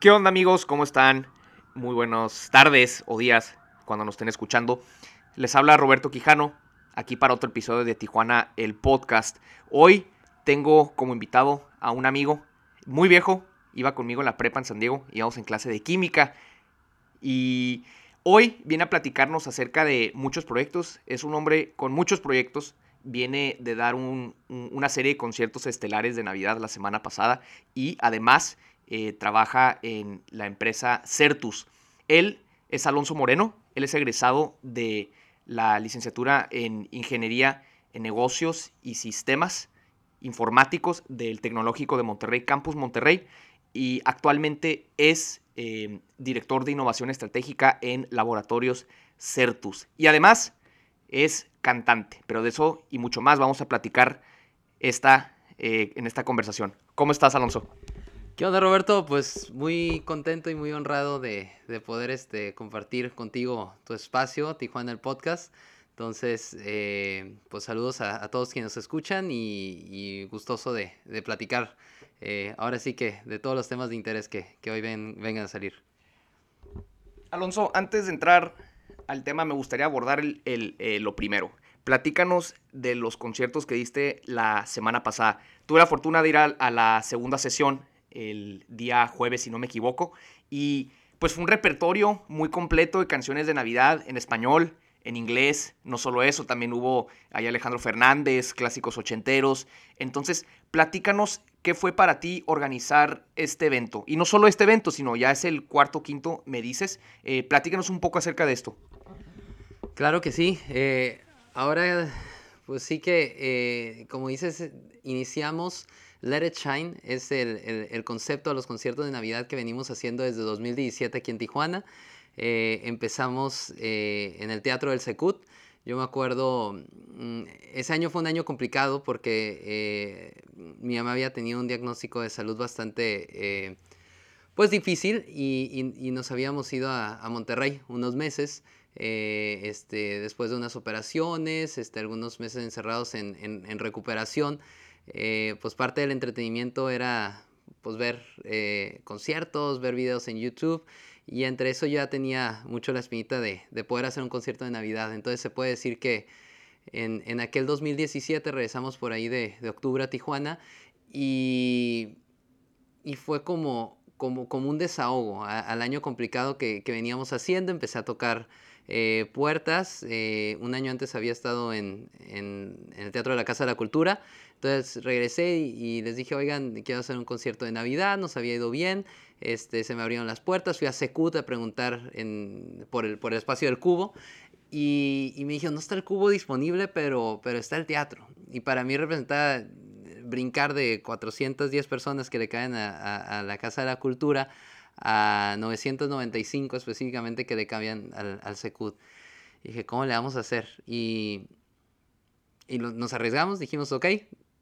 ¿Qué onda amigos? ¿Cómo están? Muy buenas tardes o días cuando nos estén escuchando. Les habla Roberto Quijano, aquí para otro episodio de Tijuana, el podcast. Hoy tengo como invitado a un amigo muy viejo, iba conmigo en la prepa en San Diego, íbamos en clase de química y hoy viene a platicarnos acerca de muchos proyectos. Es un hombre con muchos proyectos. Viene de dar una serie de conciertos estelares de Navidad la semana pasada y además eh, trabaja en la empresa Certus. Él es Alonso Moreno, él es egresado de la licenciatura en Ingeniería en Negocios y Sistemas Informáticos del Tecnológico de Monterrey, Campus Monterrey, y actualmente es eh, director de innovación estratégica en Laboratorios Certus. Y además es cantante, pero de eso y mucho más vamos a platicar esta, eh, en esta conversación. ¿Cómo estás, Alonso? ¿Qué onda, Roberto? Pues muy contento y muy honrado de, poder este, compartir contigo tu espacio, Tijuana el Podcast. Entonces, eh, pues saludos a, todos quienes nos escuchan y, gustoso de, platicar. Eh, ahora sí que de todos los temas de interés que, hoy ven, vengan a salir. Alonso, antes de entrar al tema, me gustaría abordar eh, lo primero. Platícanos de los conciertos que diste la semana pasada. Tuve la fortuna de ir a la segunda sesión el día jueves, si no me equivoco. Y pues fue un repertorio muy completo de canciones de Navidad en español, en inglés, no solo eso, también hubo ahí Alejandro Fernández, clásicos ochenteros. Entonces, platícanos qué fue para ti organizar este evento. Y no solo este evento, sino ya es el cuarto, quinto, me dices. Eh, platícanos un poco acerca de esto. Claro que sí. Eh, ahora, pues sí que, eh, como dices, iniciamos Let It Shine es el, concepto de los conciertos de Navidad que venimos haciendo desde 2017 aquí en Tijuana. Eh, empezamos eh, en el Teatro del Secut. Yo me acuerdo, mm, ese año fue un año complicado porque eh, mi mamá había tenido un diagnóstico de salud bastante, pues difícil y, nos habíamos ido a, Monterrey unos meses. Este, después de unas operaciones, este, algunos meses encerrados en, en recuperación. Eh, pues parte del entretenimiento era pues ver eh, conciertos, ver videos en YouTube y entre eso ya tenía mucho la espinita de, poder hacer un concierto de Navidad. Entonces se puede decir que en, aquel 2017 regresamos por ahí de, octubre a Tijuana y, y fue como, como, como un desahogo al año complicado que, veníamos haciendo. Empecé a tocar eh, puertas. un año antes había estado en, en, el Teatro de la Casa de la Cultura entonces regresé y, les dije, oigan, quiero hacer un concierto de Navidad, nos había ido bien, este, se me abrieron las puertas, fui a Secut a preguntar por, el, por el espacio del cubo y, me dijeron, no está el cubo disponible, pero, pero está el teatro. Y para mí representaba brincar de 410 personas que le caen a, la Casa de la Cultura a 995 específicamente que le cabían al, al Secut. dije, ¿cómo le vamos a hacer? Y, y nos arriesgamos, dijimos, ok,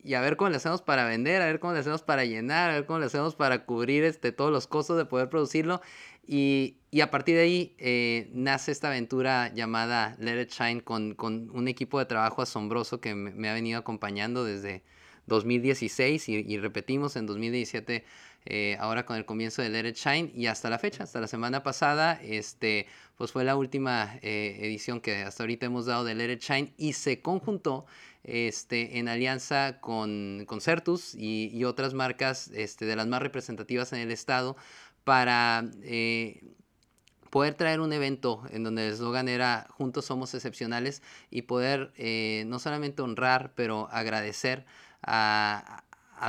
y a ver cómo le hacemos para vender, a ver cómo le hacemos para llenar, a ver cómo le hacemos para cubrir este, todos los costos de poder producirlo. Y, y a partir de ahí eh, nace esta aventura llamada Let It Shine con, con un equipo de trabajo asombroso que me, ha venido acompañando desde 2016 y, y repetimos en 2017 eh, ahora con el comienzo de Let It Shine y hasta la fecha, hasta la semana pasada, este, pues fue la última eh, edición que hasta ahorita hemos dado de Let It Shine y se conjuntó este, en alianza con, Certus y, otras marcas este, de las más representativas en el estado para eh, poder traer un evento en donde el eslogan era Juntos somos excepcionales y poder no solamente honrar, pero agradecer a,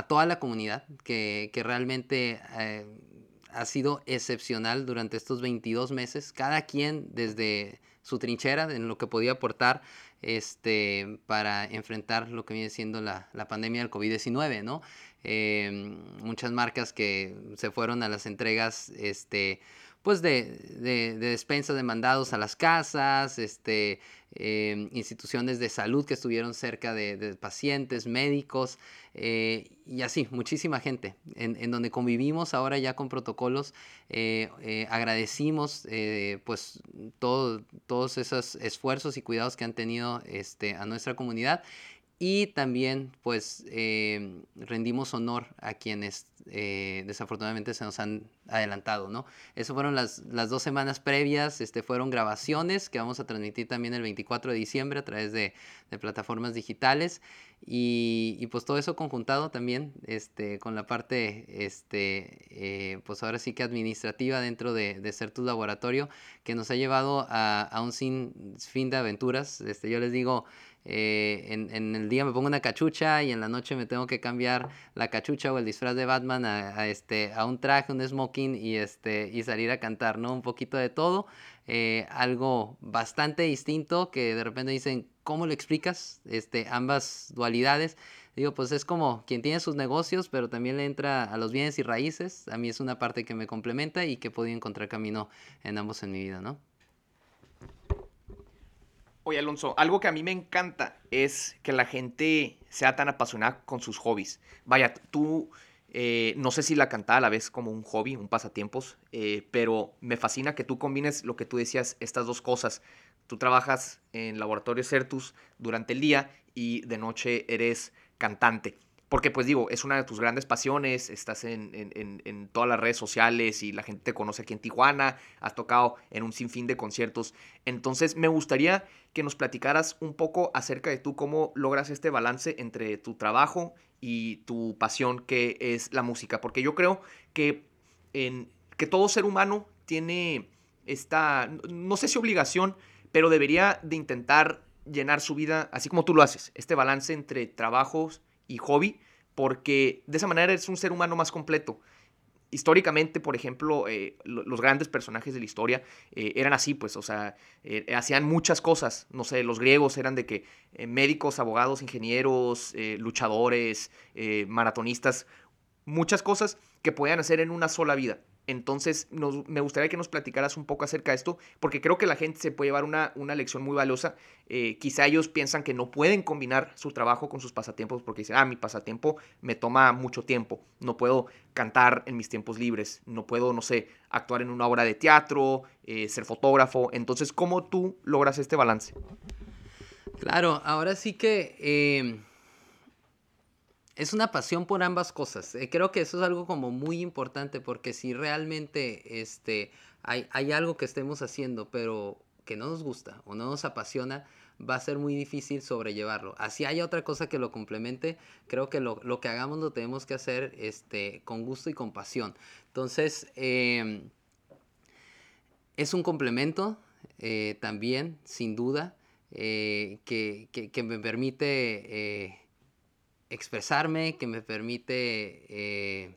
toda la comunidad que, realmente eh, ha sido excepcional durante estos 22 meses, cada quien desde su trinchera en lo que podía aportar este, para enfrentar lo que viene siendo la, la pandemia del COVID-19, ¿no? Eh, muchas marcas que se fueron a las entregas, este, pues de, de, despensas de mandados a las casas, este, eh, instituciones de salud que estuvieron cerca de, pacientes, médicos eh, y así, muchísima gente en, donde convivimos ahora ya con protocolos. Eh, agradecimos pues todo, todos esos esfuerzos y cuidados que han tenido este, a nuestra comunidad Y también, pues, eh, rendimos honor a quienes eh, desafortunadamente se nos han adelantado, ¿no? Eso fueron las, las dos semanas previas, este, fueron grabaciones que vamos a transmitir también el 24 de diciembre a través de, plataformas digitales. Y, pues todo eso conjuntado también este, con la parte, este, eh, pues ahora sí que administrativa dentro de, ser tu laboratorio, que nos ha llevado a, a un sin fin de aventuras. Este, yo les digo, eh, en, en, el día me pongo una cachucha y en la noche me tengo que cambiar la cachucha o el disfraz de Batman a, a este, a un traje, un smoking y, este, y salir a cantar, ¿no? Un poquito de todo. Eh, algo bastante distinto que de repente dicen, ¿cómo lo explicas? Este, ambas dualidades. Digo, pues es como quien tiene sus negocios, pero también le entra a los bienes y raíces. A mí es una parte que me complementa y que he podido encontrar camino en ambos en mi vida, ¿no? Oye, Alonso, algo que a mí me encanta es que la gente sea tan apasionada con sus hobbies. Vaya, tú, eh, no sé si la cantada a la vez como un hobby, un pasatiempos, eh, pero me fascina que tú combines lo que tú decías, estas dos cosas. Tú trabajas en Laboratorio Certus durante el día y de noche eres cantante. Porque pues digo, es una de tus grandes pasiones, estás en, en, en, todas las redes sociales y la gente te conoce aquí en Tijuana, has tocado en un sinfín de conciertos. Entonces me gustaría que nos platicaras un poco acerca de tú cómo logras este balance entre tu trabajo y tu pasión que es la música. Porque yo creo que, en, que todo ser humano tiene esta, no sé si obligación, pero debería de intentar llenar su vida así como tú lo haces, este balance entre trabajos y hobby, porque de esa manera eres un ser humano más completo. Históricamente, por ejemplo, eh, los grandes personajes de la historia eh, eran así, pues, o sea, eh, hacían muchas cosas. No sé, los griegos eran de que médicos, abogados, ingenieros, luchadores, maratonistas, muchas cosas que podían hacer en una sola vida. Entonces, nos, me gustaría que nos platicaras un poco acerca de esto, porque creo que la gente se puede llevar una, una lección muy valiosa. Eh, quizá ellos piensan que no pueden combinar su trabajo con sus pasatiempos, porque dicen, ah, mi pasatiempo me toma mucho tiempo, no puedo cantar en mis tiempos libres, no puedo, no sé, actuar en una obra de teatro, eh, ser fotógrafo. Entonces, ¿cómo tú logras este balance? Claro, ahora sí que... Eh es una pasión por ambas cosas. Eh, creo que eso es algo como muy importante porque si realmente este, hay, hay algo que estemos haciendo pero que no nos gusta o no nos apasiona, va a ser muy difícil sobrellevarlo. Así haya otra cosa que lo complemente, creo que lo, lo que hagamos lo tenemos que hacer este, con gusto y con pasión. Entonces, eh, es un complemento eh, también, sin duda, eh, que, que, que, me permite expresarme, que me permite eh,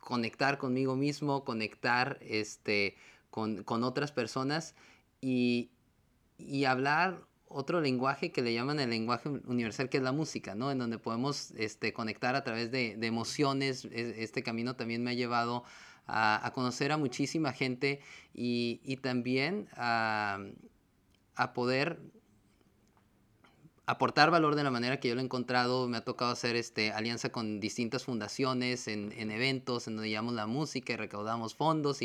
conectar conmigo mismo, conectar este, con, con otras personas y, y, hablar otro lenguaje que le llaman el lenguaje universal, que es la música, ¿no? En donde podemos este, conectar a través de, emociones. Este camino también me ha llevado a, a conocer a muchísima gente y, y también a, a poder aportar valor de la manera que yo lo he encontrado. Me ha tocado hacer este, alianza con distintas fundaciones en, en eventos en donde llevamos la música y recaudamos fondos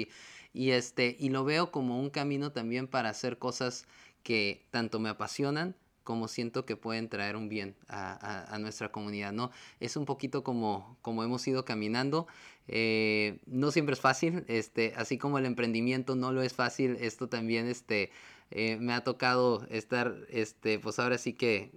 este, y lo veo como un camino también para hacer cosas que tanto me apasionan como siento que pueden traer un bien a, nuestra comunidad, ¿no? Es un poquito como, como hemos ido caminando. Eh, no siempre es fácil, este, así como el emprendimiento no lo es fácil, esto también este, eh, me ha tocado estar, este, pues ahora sí que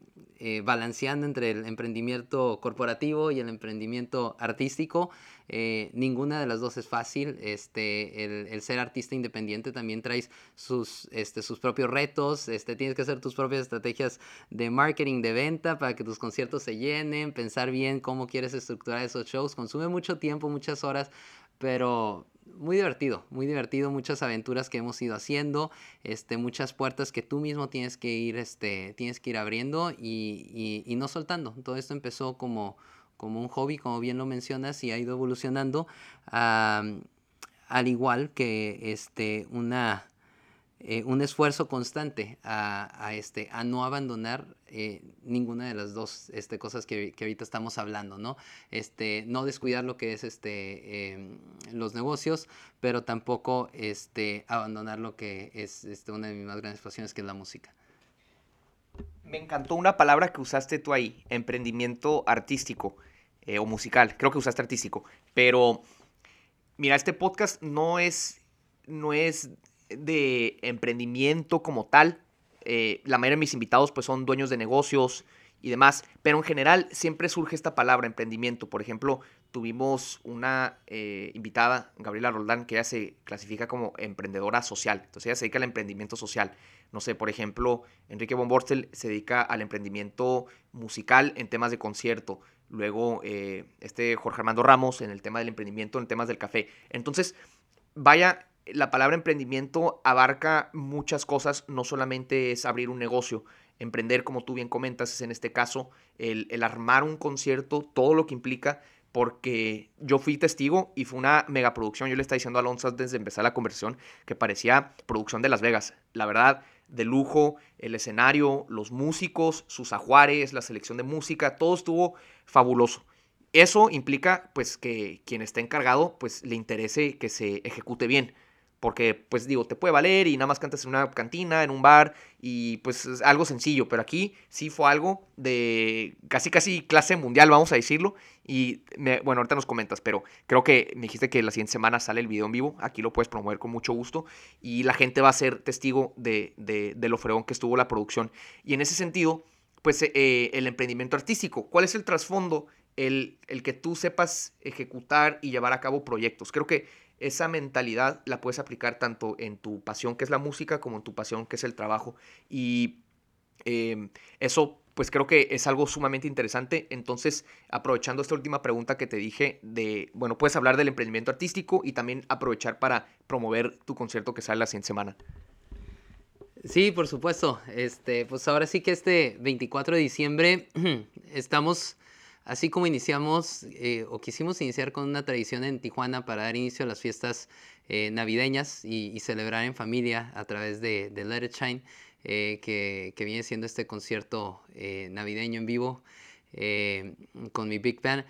eh, balanceando entre el emprendimiento corporativo y el emprendimiento artístico. Eh, ninguna de las dos es fácil. Este, el, el, ser artista independiente también traes sus, este, sus propios retos. Este, tienes que hacer tus propias estrategias de marketing, de venta, para que tus conciertos se llenen, pensar bien cómo quieres estructurar esos shows. Consume mucho tiempo, muchas horas, pero muy divertido, muy divertido, muchas aventuras que hemos ido haciendo, este, muchas puertas que tú mismo tienes que ir, este, tienes que ir abriendo y, y, y no soltando. Todo esto empezó como, como un hobby, como bien lo mencionas, y ha ido evolucionando, al igual que este, una, eh, un esfuerzo constante a, este, a no abandonar eh, ninguna de las dos este, cosas que, ahorita estamos hablando, ¿no? Este, no descuidar lo que es este, eh, los negocios, pero tampoco este, abandonar lo que es este, una de mis más grandes pasiones, que es la música. Me encantó una palabra que usaste tú ahí, emprendimiento artístico eh, o musical. Creo que usaste artístico. Pero, mira, este podcast no es, no es de emprendimiento como tal. Eh, la mayoría de mis invitados pues son dueños de negocios y demás, pero en general siempre surge esta palabra, emprendimiento. Por ejemplo, tuvimos una eh, invitada, Gabriela Roldán, que ella se clasifica como emprendedora social. Entonces ella se dedica al emprendimiento social. No sé, por ejemplo, Enrique Bomborstel se dedica al emprendimiento musical en temas de concierto. Luego, eh, este Jorge Armando Ramos en el tema del emprendimiento, en temas del café. Entonces, vaya, la palabra emprendimiento abarca muchas cosas, no solamente es abrir un negocio, emprender, como tú bien comentas, es en este caso el, el armar un concierto, todo lo que implica, porque yo fui testigo y fue una megaproducción. Yo le estaba diciendo a Alonso antes de empezar la conversación que parecía producción de Las Vegas. La verdad, de lujo, el escenario, los músicos, sus ajuares, la selección de música, todo estuvo fabuloso. Eso implica pues que quien esté encargado pues le interese que se ejecute bien. Porque, pues digo, te puede valer y nada más cantas en una cantina, en un bar y pues es algo sencillo. Pero aquí sí fue algo de casi casi clase mundial, vamos a decirlo. Y bueno, ahorita nos comentas, pero creo que me dijiste que la siguiente semana sale el video en vivo. Aquí lo puedes promover con mucho gusto. Y la gente va a ser testigo de, de, lo fregón que estuvo la producción. Y en ese sentido, pues eh, el emprendimiento artístico. ¿Cuál es el trasfondo? El, el que tú sepas ejecutar y llevar a cabo proyectos. Creo que esa mentalidad la puedes aplicar tanto en tu pasión que es la música como en tu pasión que es el trabajo. Y em, eso pues creo que es algo sumamente interesante. Entonces, aprovechando esta última pregunta que te dije de, bueno, puedes hablar del emprendimiento artístico y también aprovechar para promover tu concierto que sale la siguiente semana. Sí, por supuesto. Este, pues ahora sí que este 24 de diciembre estamos Así como iniciamos eh, o quisimos iniciar con una tradición en Tijuana para dar inicio a las fiestas eh, navideñas y, celebrar en familia a través de, de Let It Shine, eh, que, que, viene siendo este concierto navideño en vivo con mi Big Band.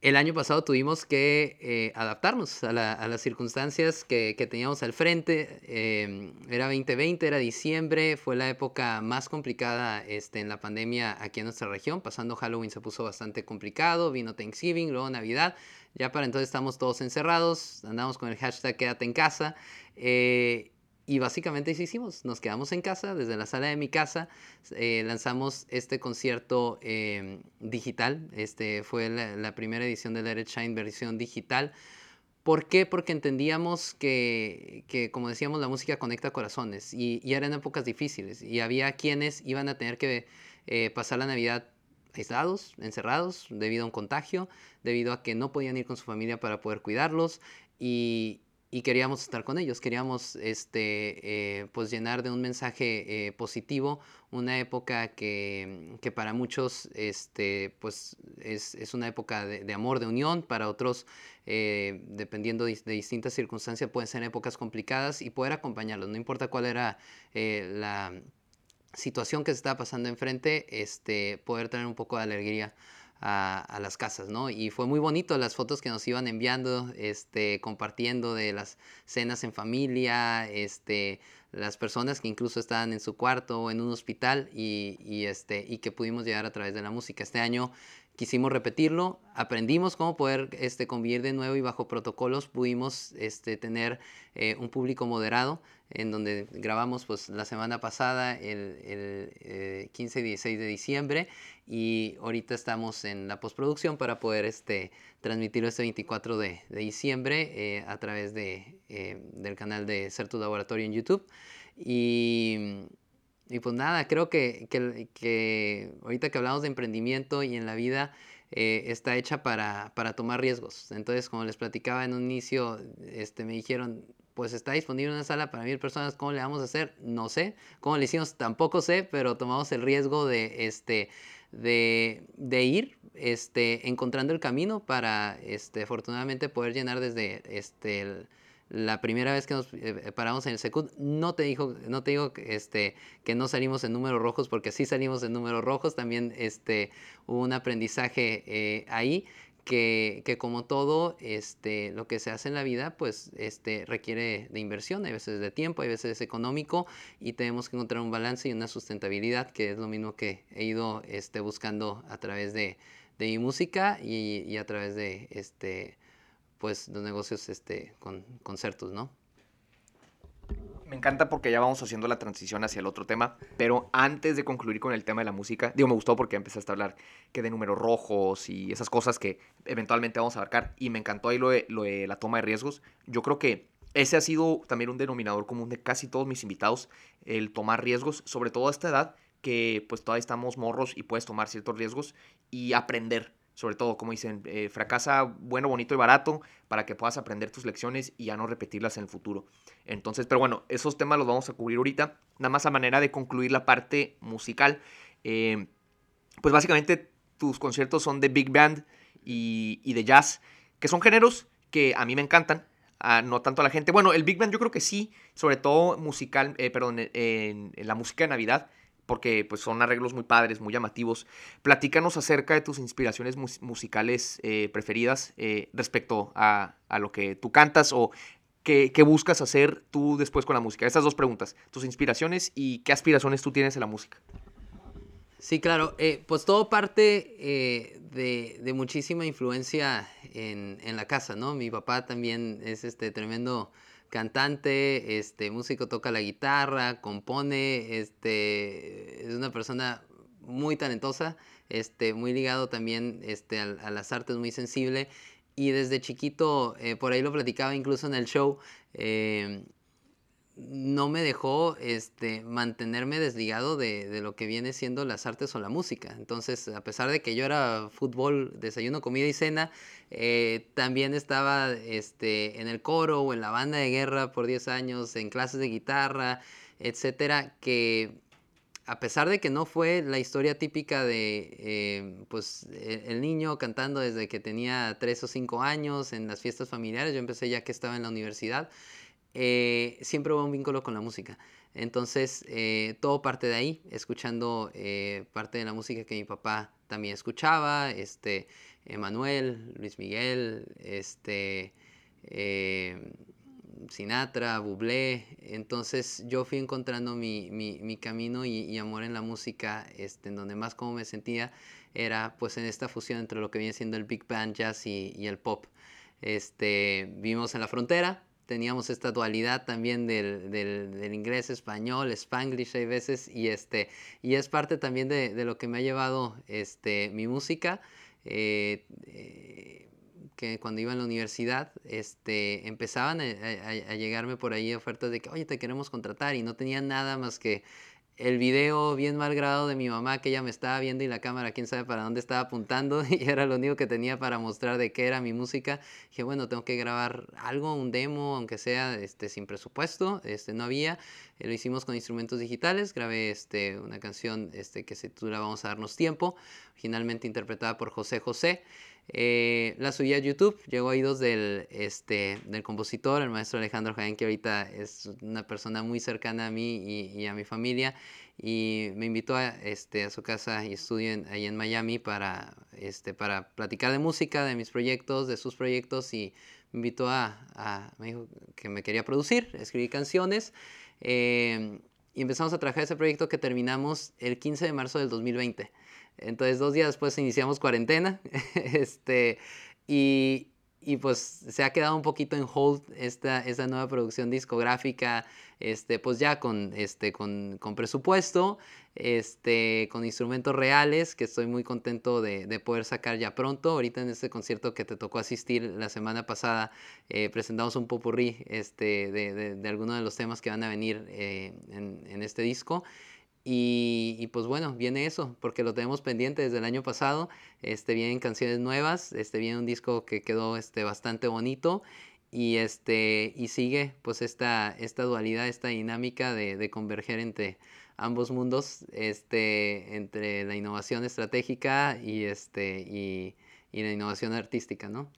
El año pasado tuvimos que eh, adaptarnos a, las circunstancias que, teníamos al frente. Em, era 2020, era diciembre, fue la época más complicada este, en la pandemia aquí en nuestra región. Pasando Halloween se puso bastante complicado, vino Thanksgiving, luego Navidad. Ya para entonces estamos todos encerrados, andamos con el hashtag quédate en casa. Eh, y básicamente eso hicimos, nos quedamos en casa, desde la sala de mi casa, eh, lanzamos este concierto em, digital, este fue la, primera edición de Let It Shine versión digital. ¿Por qué? Porque entendíamos que, que como decíamos, la música conecta corazones y, y, eran épocas difíciles y había quienes iban a tener que eh, pasar la Navidad aislados, encerrados, debido a un contagio, debido a que no podían ir con su familia para poder cuidarlos y, y queríamos estar con ellos, queríamos este, eh, pues llenar de un mensaje eh, positivo una época que, que, para muchos este, pues es, es una época de, de, amor, de unión, para otros, eh, dependiendo de, distintas circunstancias, pueden ser épocas complicadas y poder acompañarlos, no importa cuál era la situación que se estaba pasando enfrente, este, poder tener un poco de alegría a, las casas, ¿no? Y fue muy bonito las fotos que nos iban enviando, este, compartiendo de las cenas en familia, este, las personas que incluso estaban en su cuarto o en un hospital y, y, este, y que pudimos llegar a través de la música. Este año quisimos repetirlo, aprendimos cómo poder este, convivir de nuevo y bajo protocolos pudimos este, tener eh, un público moderado en donde grabamos pues la semana pasada el, 15 y 16 de diciembre y ahorita estamos en la postproducción para poder este, transmitirlo este 24 de, diciembre eh, a través de, eh, del canal de Ser Tu Laboratorio en YouTube. Y y pues nada, creo que, que, ahorita que hablamos de emprendimiento y en la vida eh, está hecha para, para, tomar riesgos. Entonces, como les platicaba en un inicio, este, me dijeron, pues está disponible una sala para mil personas, ¿cómo le vamos a hacer? No sé. ¿Cómo le hicimos? Tampoco sé, pero tomamos el riesgo de, este, de, de ir este, encontrando el camino para, este, afortunadamente, poder llenar desde este, el, la primera vez que nos eh, paramos en el Secut, no te, dijo, no te digo este, que no salimos en números rojos, porque sí salimos en números rojos, también este, hubo un aprendizaje eh, ahí que, como todo, este, lo que se hace en la vida, pues este, requiere de inversión, hay veces de tiempo, hay veces económico, y tenemos que encontrar un balance y una sustentabilidad, que es lo mismo que he ido buscando a través de, mi música y, a través de pues, los negocios este, con concertos, ¿no? me encanta porque ya vamos haciendo la transición hacia el otro tema, pero antes de concluir con el tema de la música, digo, me gustó porque empezaste a hablar que de números rojos y esas cosas que eventualmente vamos a abarcar, y me encantó ahí lo de, lo de la toma de riesgos. Yo creo que ese ha sido también un denominador común de casi todos mis invitados, el tomar riesgos, sobre todo a esta edad, que pues todavía estamos morros y puedes tomar ciertos riesgos y aprender sobre todo, como dicen, eh, fracasa bueno, bonito y barato para que puedas aprender tus lecciones y ya no repetirlas en el futuro. Entonces, pero bueno, esos temas los vamos a cubrir ahorita, nada más a manera de concluir la parte musical. Eh, pues básicamente tus conciertos son de big band y, de jazz, que son géneros que a mí me encantan, no tanto a la gente. Bueno, el big band yo creo que sí, sobre todo musical, eh, perdón, en, la música de Navidad porque pues son arreglos muy padres, muy llamativos. Platícanos acerca de tus inspiraciones musicales eh, preferidas eh, respecto a, lo que tú cantas o qué, buscas hacer tú después con la música. Estas dos preguntas, tus inspiraciones y qué aspiraciones tú tienes en la música. Sí, claro, eh, pues todo parte de, de, muchísima influencia en, en, la casa, ¿no? Mi papá también es este tremendo cantante, este, músico, toca la guitarra, compone, este, es una persona muy talentosa, este, muy ligado también este, a, las artes, muy sensible. Y desde chiquito, eh, por ahí lo platicaba incluso en el show, eh, no me dejó este, mantenerme desligado de, de, lo que viene siendo las artes o la música. Entonces, a pesar de que yo era fútbol, desayuno, comida y cena, eh, también estaba este, en el coro o en la banda de guerra por 10 años, en clases de guitarra, etcétera, que a pesar de que no fue la historia típica de eh, pues, e, el niño cantando desde que tenía 3 o 5 años en las fiestas familiares, yo empecé ya que estaba en la universidad, eh, siempre hubo un vínculo con la música. Entonces, eh, todo parte de ahí, escuchando eh, parte de la música que mi papá también escuchaba, este, Emanuel, Luis Miguel, este, Sinatra, Bublé. Entonces, yo fui encontrando mi, mi, mi camino y, amor en la música, este, en donde más como me sentía era pues en esta fusión entre lo que viene siendo el big band jazz y, y el pop. Este, vivimos en la frontera, teníamos esta dualidad también del, del, inglés, español, spanglish hay veces, y, este, y es parte también de, de lo que me ha llevado este, mi música. Eh, eh, que cuando iba a la universidad, este, empezaban a, a, llegarme por ahí ofertas de que, oye, te queremos contratar, y no tenía nada más que el video bien mal grabado de mi mamá que ella me estaba viendo y la cámara quién sabe para dónde estaba apuntando y era lo único que tenía para mostrar de qué era mi música. Dije, bueno, tengo que grabar algo, un demo, aunque sea este, sin presupuesto, este, no había. Eh, lo hicimos con instrumentos digitales, grabé este, una canción este, que se titula Vamos a darnos tiempo, originalmente interpretada por José José. Eh, la subí a YouTube, llegó a oídos del, este, del compositor, el maestro Alejandro Jaén, que ahorita es una persona muy cercana a mí y, a mi familia, y me invitó a, este, a su casa y estudio ahí en Miami para, este, para platicar de música, de mis proyectos, de sus proyectos, y me invitó a, a me dijo que me quería producir, escribir canciones, eh, y empezamos a trabajar ese proyecto que terminamos el 15 de marzo del 2020. Entonces, dos días después iniciamos cuarentena. este, y, y, pues se ha quedado un poquito en hold esta, esta nueva producción discográfica, este, pues ya con, este, con, con presupuesto, este, con instrumentos reales, que estoy muy contento de, de, poder sacar ya pronto. Ahorita en este concierto que te tocó asistir la semana pasada, eh, presentamos un popurrí este, de, de, de algunos de los temas que van a venir eh, en, en este disco. Y, pues bueno, viene eso, porque lo tenemos pendiente desde el año pasado. Este, vienen canciones nuevas, este, viene un disco que quedó este, bastante bonito y, este, y sigue pues esta, esta dualidad, esta dinámica de, converger entre ambos mundos, este, entre la innovación estratégica y, este, y la innovación artística, ¿no?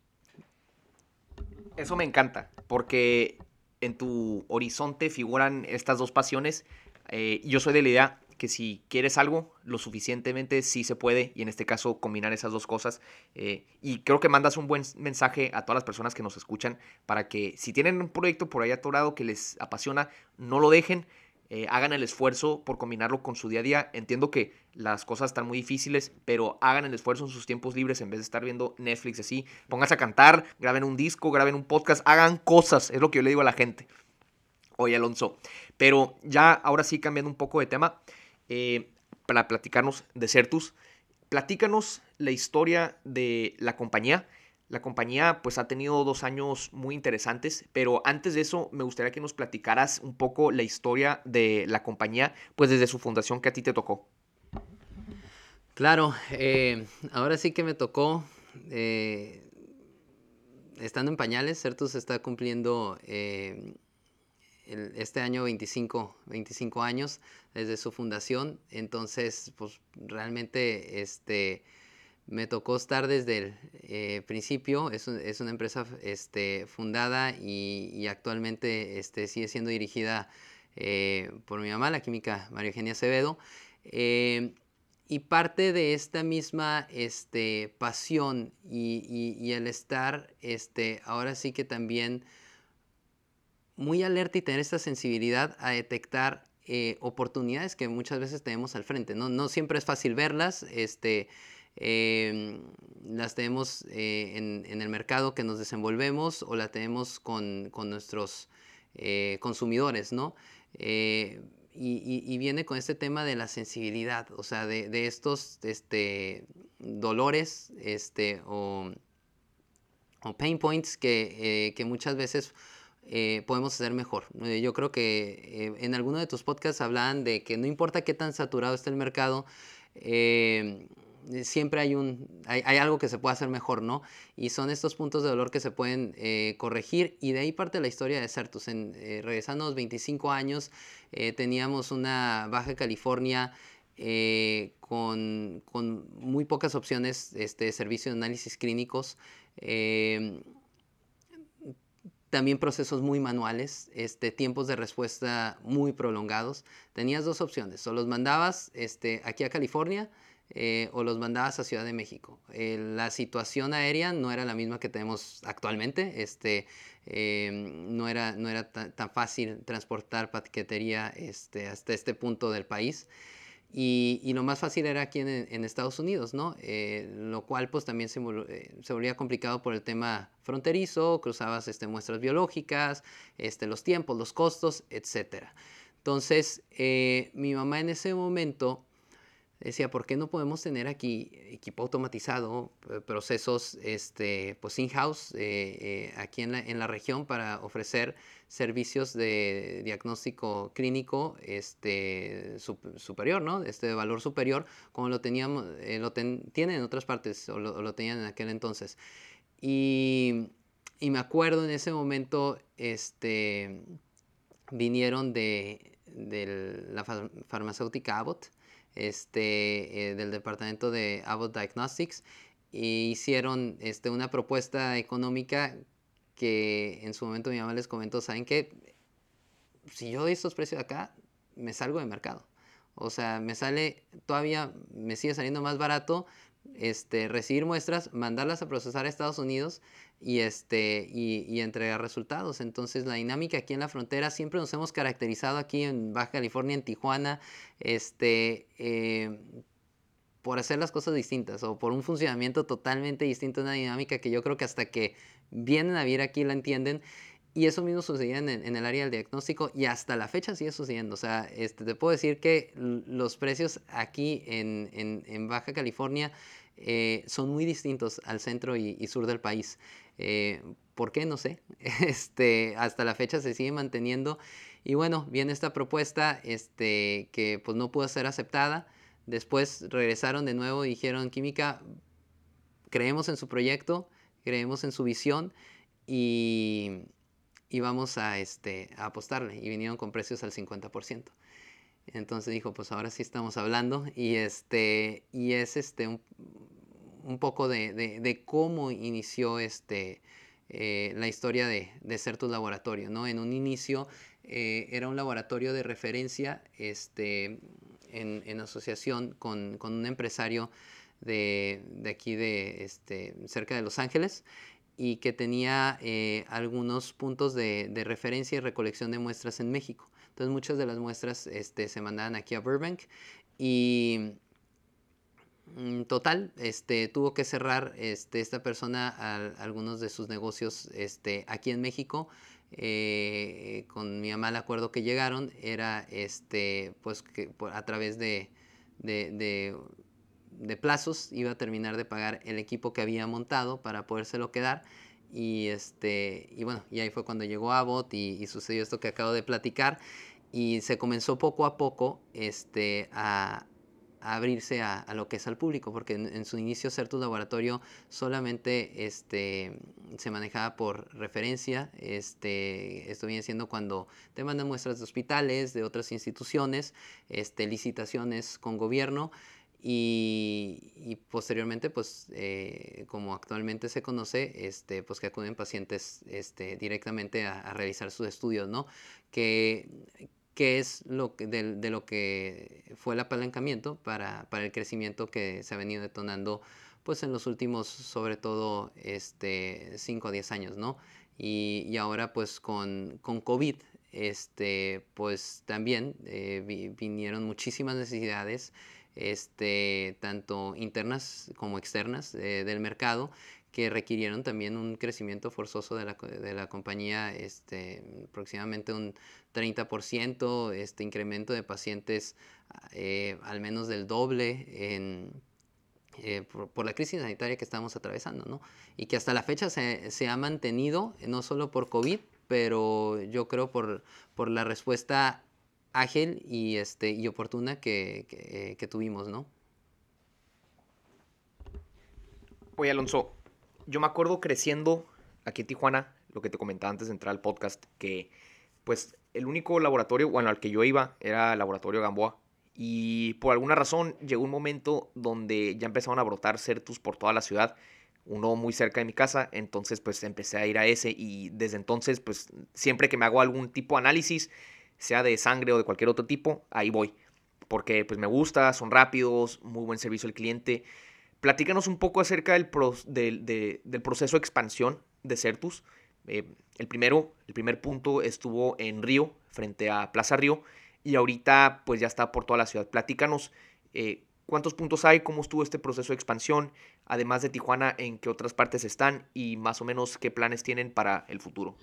Eso me encanta, porque en tu horizonte figuran estas dos pasiones eh, yo soy de la idea que si quieres algo, lo suficientemente sí se puede, y en este caso combinar esas dos cosas. Eh, y creo que mandas un buen mensaje a todas las personas que nos escuchan para que si tienen un proyecto por ahí atorado que les apasiona, no lo dejen. Eh, hagan el esfuerzo por combinarlo con su día a día. Entiendo que las cosas están muy difíciles, pero hagan el esfuerzo en sus tiempos libres en vez de estar viendo Netflix así. Pónganse a cantar, graben un disco, graben un podcast, hagan cosas, es lo que yo le digo a la gente. Oye, Alonso, pero ya ahora sí cambiando un poco de tema, eh, para platicarnos de Certus, platícanos la historia de la compañía la compañía pues ha tenido dos años muy interesantes, pero antes de eso me gustaría que nos platicaras un poco la historia de la compañía, pues desde su fundación que a ti te tocó. Claro, eh, ahora sí que me tocó, eh, estando en pañales, Certus está cumpliendo este año 25, 25 años desde su fundación, entonces pues realmente este me tocó estar desde el eh, principio, es, es, una empresa este, fundada y, actualmente este, sigue siendo dirigida eh, por mi mamá, la química María Eugenia Acevedo. Eh, y parte de esta misma este, pasión y, y, el estar este, ahora sí que también muy alerta y tener esta sensibilidad a detectar oportunidades que muchas veces tenemos al frente. No, no siempre es fácil verlas. Este, Em, las tenemos eh, en, el mercado que nos desenvolvemos o la tenemos con, nuestros eh, consumidores, ¿no? Eh, y, viene con este tema de la sensibilidad, o sea, de, estos este, dolores este, o, pain points que, muchas veces podemos hacer mejor. yo creo que en alguno de tus podcasts hablan de que no importa qué tan saturado esté el mercado, eh, siempre hay, un, hay, algo que se puede hacer mejor, ¿no? Y son estos puntos de dolor que se pueden eh, corregir y de ahí parte la historia de Certus. En, eh, regresando a los 25 años, teníamos una Baja California con, con, muy pocas opciones este, de servicio de análisis clínicos. También procesos muy manuales, este, tiempos de respuesta muy prolongados. Tenías dos opciones, o los mandabas este, aquí a California, eh, o los mandabas a Ciudad de México. Eh, la situación aérea no era la misma que tenemos actualmente. Este, em, no era, tan, fácil transportar paquetería este, hasta este punto del país. Y, lo más fácil era aquí en, Estados Unidos, ¿no? Eh, lo cual pues también se, se, volvía complicado por el tema fronterizo, cruzabas este, muestras biológicas, este, los tiempos, los costos, etc. Entonces, mi mamá en ese momento decía, ¿por qué no podemos tener aquí equipo automatizado, eh, procesos este, pues in-house eh, eh, aquí en la, en la, región para ofrecer servicios de diagnóstico clínico este, superior, ¿no? Este de valor superior, como lo teníamos, lo tienen en otras partes, o lo, tenían en aquel entonces. Y, y, me acuerdo en ese momento, este, vinieron de, de la farmacéutica Abbott, este, eh, del departamento de Abbott Diagnostics e hicieron este, una propuesta económica que en su momento mi mamá les comentó, ¿saben qué? Si yo doy estos precios acá, me salgo de mercado. O sea, me sale, todavía me sigue saliendo más barato este, recibir muestras, mandarlas a procesar a Estados Unidos y, este, y, entregar resultados. Entonces la dinámica aquí en la frontera siempre nos hemos caracterizado aquí en Baja California, en Tijuana, este, eh, por hacer las cosas distintas o por un funcionamiento totalmente distinto, una dinámica que yo creo que hasta que vienen a vivir aquí la entienden. Y eso mismo sucedía en, el área del diagnóstico y hasta la fecha sigue sucediendo. O sea, este, te puedo decir que los precios aquí en, en Baja California eh, son muy distintos al centro y, sur del país. Eh, ¿Por qué? No sé. Este, hasta la fecha se sigue manteniendo. Y bueno, viene esta propuesta este, que pues no pudo ser aceptada. Después regresaron de nuevo y dijeron, Química, creemos en su proyecto, creemos en su visión y, y vamos a, este, a apostarle. Y vinieron con precios al 50%. Entonces dijo, pues ahora sí estamos hablando y, este, y es este, un, poco de, cómo inició este, eh, la historia de, de Certus Laboratorio. ¿no? En un inicio eh, era un laboratorio de referencia este, en, asociación con, un empresario de, aquí de este, cerca de Los Ángeles y que tenía eh, algunos puntos de, referencia y recolección de muestras en México. Entonces muchas de las muestras este, se mandaban aquí a Burbank y mm, total, este, tuvo que cerrar este, esta persona algunos de sus negocios este, aquí en México. Eh, con mi mamá el acuerdo que llegaron era este, pues que a través de, de, de, plazos iba a terminar de pagar el equipo que había montado para podérselo quedar. Y, este, y bueno, y ahí fue cuando llegó Abbott y, y sucedió esto que acabo de platicar y se comenzó poco a poco este, a, abrirse a, lo que es al público, porque en, su inicio Certus Laboratorio solamente este, se manejaba por referencia, este, esto viene siendo cuando te mandan muestras de hospitales, de otras instituciones, este, licitaciones con gobierno, y, posteriormente, pues, eh, como actualmente se conoce, este, pues que acuden pacientes este, directamente a, a realizar sus estudios, ¿no? Que, que es lo que, de, lo que fue el apalancamiento para, el crecimiento que se ha venido detonando pues en los últimos, sobre todo, este, 5 a 10 años, ¿no? Y, ahora pues con, con, COVID, este, pues también eh, vinieron muchísimas necesidades, este, tanto internas como externas eh, del mercado, que requirieron también un crecimiento forzoso de la, de la compañía, este, aproximadamente un 30%, este incremento de pacientes eh, al menos del doble en, eh, por, la crisis sanitaria que estamos atravesando, ¿no? Y que hasta la fecha se, se, ha mantenido, no solo por COVID, pero yo creo por, por la respuesta ágil y, este, y oportuna que, que, tuvimos, ¿no? Oye, Alonso, yo me acuerdo creciendo aquí en Tijuana, lo que te comentaba antes de entrar al podcast, que pues el único laboratorio, bueno, al que yo iba era el laboratorio Gamboa. Y por alguna razón llegó un momento donde ya empezaron a brotar certus por toda la ciudad, uno muy cerca de mi casa, entonces pues empecé a ir a ese y desde entonces pues siempre que me hago algún tipo de análisis, sea de sangre o de cualquier otro tipo, ahí voy. Porque pues me gusta, son rápidos, muy buen servicio al cliente. Platícanos un poco acerca del, del, proceso de expansión de Certus. Eh, el primero, el primer punto estuvo en Río, frente a Plaza Río, y ahorita pues ya está por toda la ciudad. Platícanos eh, cuántos puntos hay, cómo estuvo este proceso de expansión, además de Tijuana, en qué otras partes están y más o menos qué planes tienen para el futuro.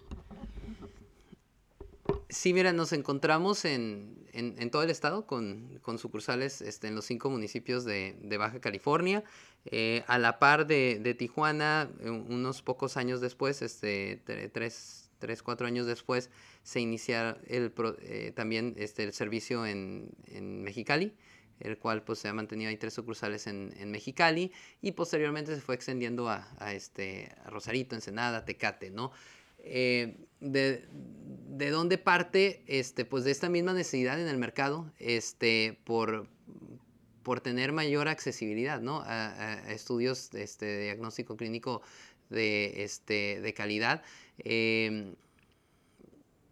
Sí, mira, nos encontramos en, todo el estado con, sucursales este, en los cinco municipios de, Baja California. Eh, a la par de, Tijuana, eh, unos pocos años después, este, tres, tres, cuatro años después, se inicia el, eh, también este, el servicio en, Mexicali el cual pues se ha mantenido ahí tres sucursales en, Mexicali y posteriormente se fue extendiendo a, a, este, a Rosarito, Ensenada, Tecate, ¿no? Eh, de, de, dónde parte, este, pues de esta misma necesidad en el mercado, este, por, por tener mayor accesibilidad, ¿no? A, estudios este, de diagnóstico clínico de, este, de calidad. Eh,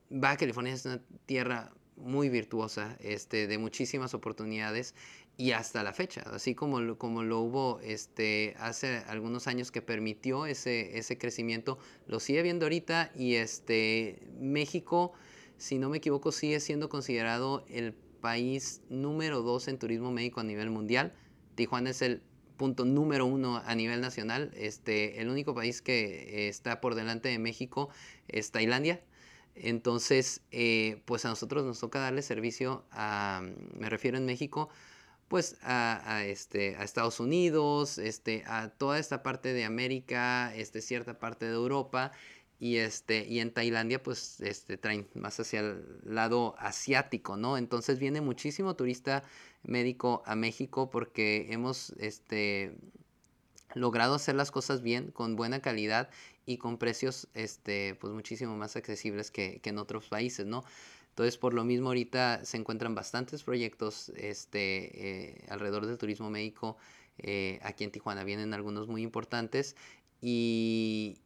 Baja California es una tierra muy virtuosa, este, de muchísimas oportunidades y hasta la fecha, así como lo, como lo hubo este, hace algunos años que permitió ese, ese crecimiento, lo sigue viendo ahorita y este, México, si no me equivoco, sigue siendo considerado el país número dos en turismo médico a nivel mundial. Tijuana es el punto número uno a nivel nacional. Este, el único país que está por delante de México es Tailandia. Entonces, eh, pues a nosotros nos toca darle servicio a, me refiero en México, pues a, este, a Estados Unidos, este, a toda esta parte de América, este, cierta parte de Europa y, este, y en Tailandia pues este, traen más hacia el lado asiático, ¿no? Entonces viene muchísimo turista médico a México porque hemos este, logrado hacer las cosas bien, con buena calidad y con precios este, pues muchísimo más accesibles que, que en otros países, ¿no? Entonces, por lo mismo, ahorita se encuentran bastantes proyectos este, eh, alrededor del turismo médico. Eh, aquí en Tijuana vienen algunos muy importantes. Y,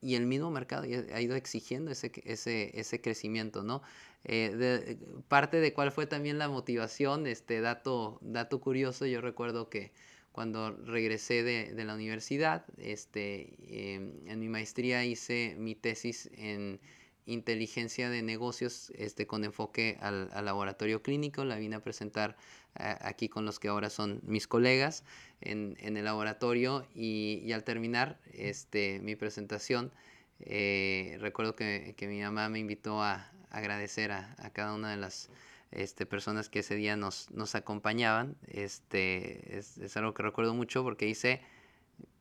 y el mismo mercado ha ido exigiendo ese, ese, ese crecimiento, ¿no? Eh, parte de cuál fue también la motivación, este dato, dato curioso, yo recuerdo que cuando regresé de, de la universidad, este, em, en mi maestría hice mi tesis en inteligencia de negocios este, con enfoque al, laboratorio clínico, la vine a presentar aquí con los que ahora son mis colegas en, el laboratorio y, al terminar este, mi presentación, eh, recuerdo que, que, mi mamá me invitó a, agradecer a, a, cada una de las este, personas que ese día nos, nos acompañaban. Este, es, algo que recuerdo mucho porque hice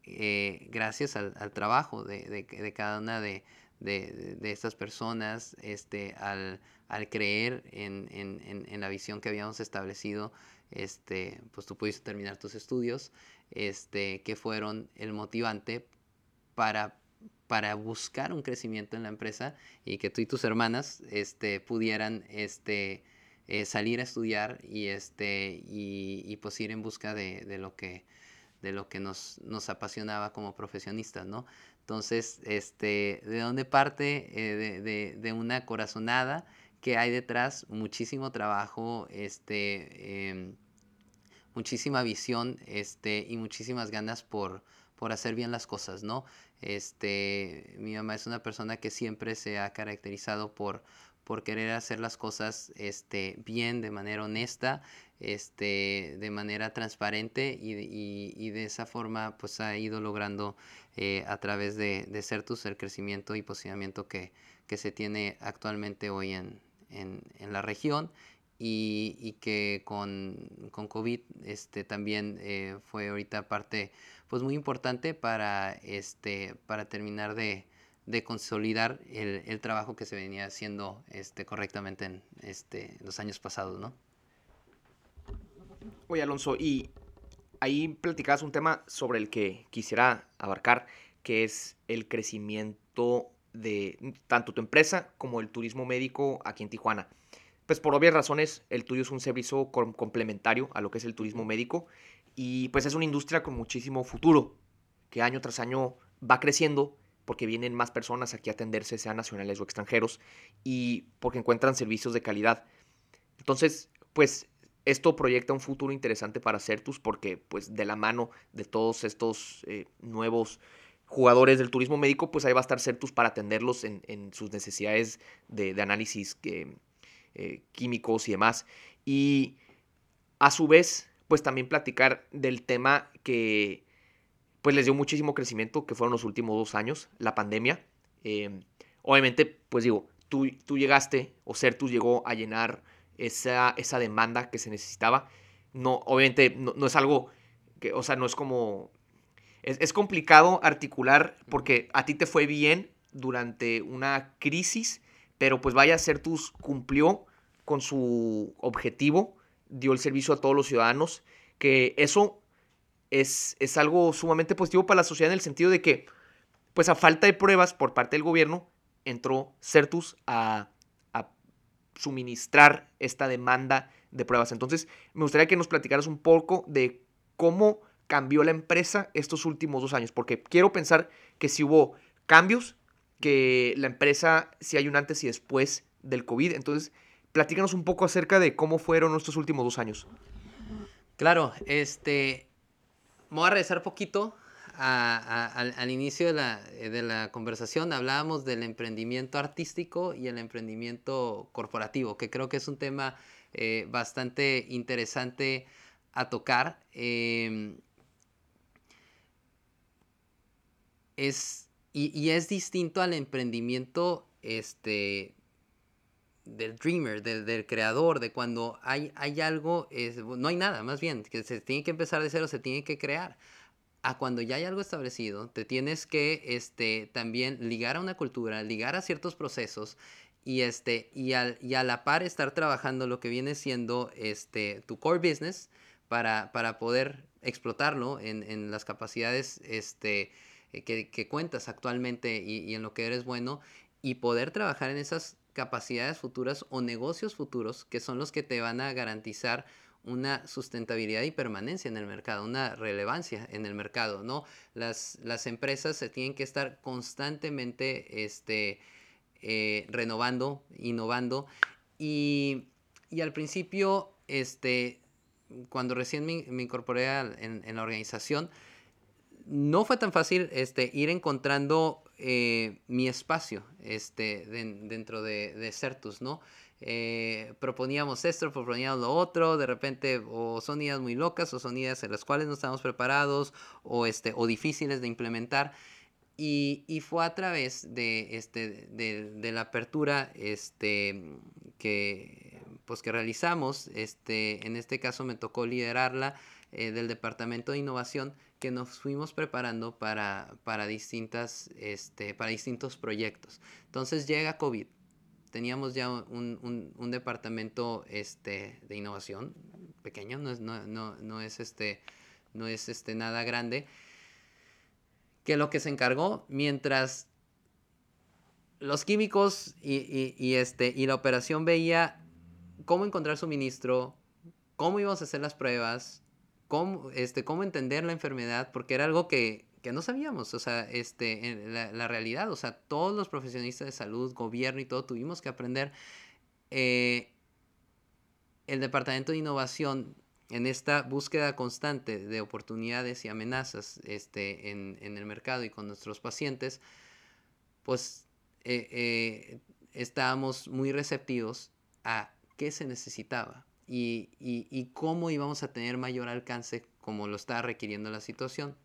eh, gracias al, trabajo de, de, cada una de, de, estas personas, este, al, al creer en, en, en, la visión que habíamos establecido, este, pues tú pudiste terminar tus estudios, este, que fueron el motivante para para buscar un crecimiento en la empresa y que tú y tus hermanas este, pudieran este, eh, salir a estudiar y, este, y, y, pues ir en busca de, de lo que, de lo que nos, nos apasionaba como profesionistas, ¿no? Entonces, este, ¿de dónde parte? Eh, de, de, una corazonada que hay detrás, muchísimo trabajo, este, eh, muchísima visión este, y muchísimas ganas por, por hacer bien las cosas, ¿no? Este, mi mamá es una persona que siempre se ha caracterizado por, por querer hacer las cosas este, bien, de manera honesta, este, de manera transparente y, y, y de esa forma pues ha ido logrando eh, a través de, de Certus el crecimiento y posicionamiento que, que se tiene actualmente hoy en, en, en la región y, y, que con, con COVID este, también eh, fue ahorita parte pues muy importante para, este, para terminar de, de consolidar el, el, trabajo que se venía haciendo este, correctamente en este, los años pasados, ¿no? Oye, Alonso, y ahí platicabas un tema sobre el que quisiera abarcar, que es el crecimiento de tanto tu empresa como el turismo médico aquí en Tijuana. Pues por obvias razones, el tuyo es un servicio complementario a lo que es el turismo médico y pues es una industria con muchísimo futuro, que año tras año va creciendo porque vienen más personas aquí a atenderse, sean nacionales o extranjeros, y porque encuentran servicios de calidad. Entonces, pues esto proyecta un futuro interesante para Certus porque pues de la mano de todos estos eh, nuevos jugadores del turismo médico, pues ahí va a estar Certus para atenderlos en, sus necesidades de, de análisis eh, eh, químicos y demás. Y a su vez, pues también platicar del tema que pues les dio muchísimo crecimiento, que fueron los últimos dos años, la pandemia. Eh, obviamente, pues digo, tú, tú llegaste, o Certus llegó a llenar esa, esa demanda que se necesitaba. No, obviamente, no, no es algo que, o sea, no es como... Es, es complicado articular porque a ti te fue bien durante una crisis, pero pues vaya, Certus cumplió con su objetivo dio el servicio a todos los ciudadanos, que eso es, es algo sumamente positivo para la sociedad en el sentido de que, pues a falta de pruebas por parte del gobierno, entró Certus a, a suministrar esta demanda de pruebas. Entonces, me gustaría que nos platicaras un poco de cómo cambió la empresa estos últimos dos años, porque quiero pensar que si hubo cambios, que la empresa, si hay un antes y después del COVID, entonces platícanos un poco acerca de cómo fueron nuestros últimos dos años. Claro, este, voy a regresar poquito al, inicio de la, de la, conversación. Hablábamos del emprendimiento artístico y el emprendimiento corporativo, que creo que es un tema eh, bastante interesante a tocar. Eh, es, y, y, es distinto al emprendimiento este, del dreamer, del, del, creador, de cuando hay, hay algo, es, no hay nada, más bien, que se tiene que empezar de cero, se tiene que crear. A cuando ya hay algo establecido, te tienes que este, también ligar a una cultura, ligar a ciertos procesos y, este, y, al, y a la par estar trabajando lo que viene siendo este, tu core business para, para poder explotarlo en, en las capacidades este, que, que cuentas actualmente y, y en lo que eres bueno y poder trabajar en esas capacidades futuras o negocios futuros que son los que te van a garantizar una sustentabilidad y permanencia en el mercado, una relevancia en el mercado, ¿no? Las, las empresas se tienen que estar constantemente este, eh, renovando, innovando y, al principio, este, cuando recién me, incorporé en, la organización, no fue tan fácil este, ir encontrando eh, mi espacio este, dentro de, de Certus, ¿no? Eh, proponíamos esto, proponíamos lo otro, de repente o son ideas muy locas o son ideas en las cuales no estamos preparados o, este, o difíciles de implementar. Y, y fue a través de, este, de, de, la apertura este, que, pues, que realizamos, este, en este caso me tocó liderarla eh, del Departamento de Innovación, que nos fuimos preparando para, para, distintas, este, para distintos proyectos. Entonces llega COVID, teníamos ya un, un, departamento este, de innovación pequeño, no es, no, no, no es, este, no es este, nada grande, que lo que se encargó mientras los químicos y, y, y, este, y la operación veía cómo encontrar suministro, cómo íbamos a hacer las pruebas, cómo, este, cómo entender la enfermedad, porque era algo que que no sabíamos, o sea, este, la, realidad, o sea, todos los profesionistas de salud, gobierno y todo tuvimos que aprender. Eh, el Departamento de Innovación en esta búsqueda constante de oportunidades y amenazas este, en, en el mercado y con nuestros pacientes, pues eh, eh, estábamos muy receptivos a qué se necesitaba y, y, y cómo íbamos a tener mayor alcance como lo estaba requiriendo la situación.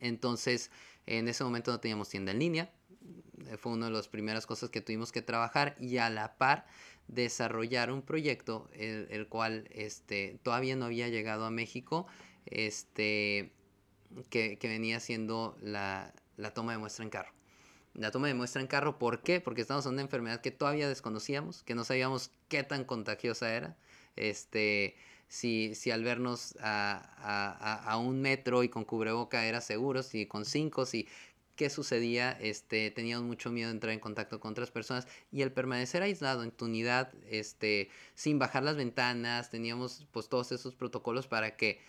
Entonces, en ese momento no teníamos tienda en línea. Eh, fue una de las primeras cosas que tuvimos que trabajar y a la par desarrollar un proyecto el, cual este, todavía no había llegado a México, este, que, venía siendo la, toma de muestra en carro. La toma de muestra en carro, ¿por qué? Porque estamos en una enfermedad que todavía desconocíamos, que no sabíamos qué tan contagiosa era. Este, si, si al vernos a, a, un metro y con cubreboca era seguro, si con cinco, si qué sucedía, este, teníamos mucho miedo de entrar en contacto con otras personas y el permanecer aislado en tu unidad, este, sin bajar las ventanas, teníamos pues todos esos protocolos para que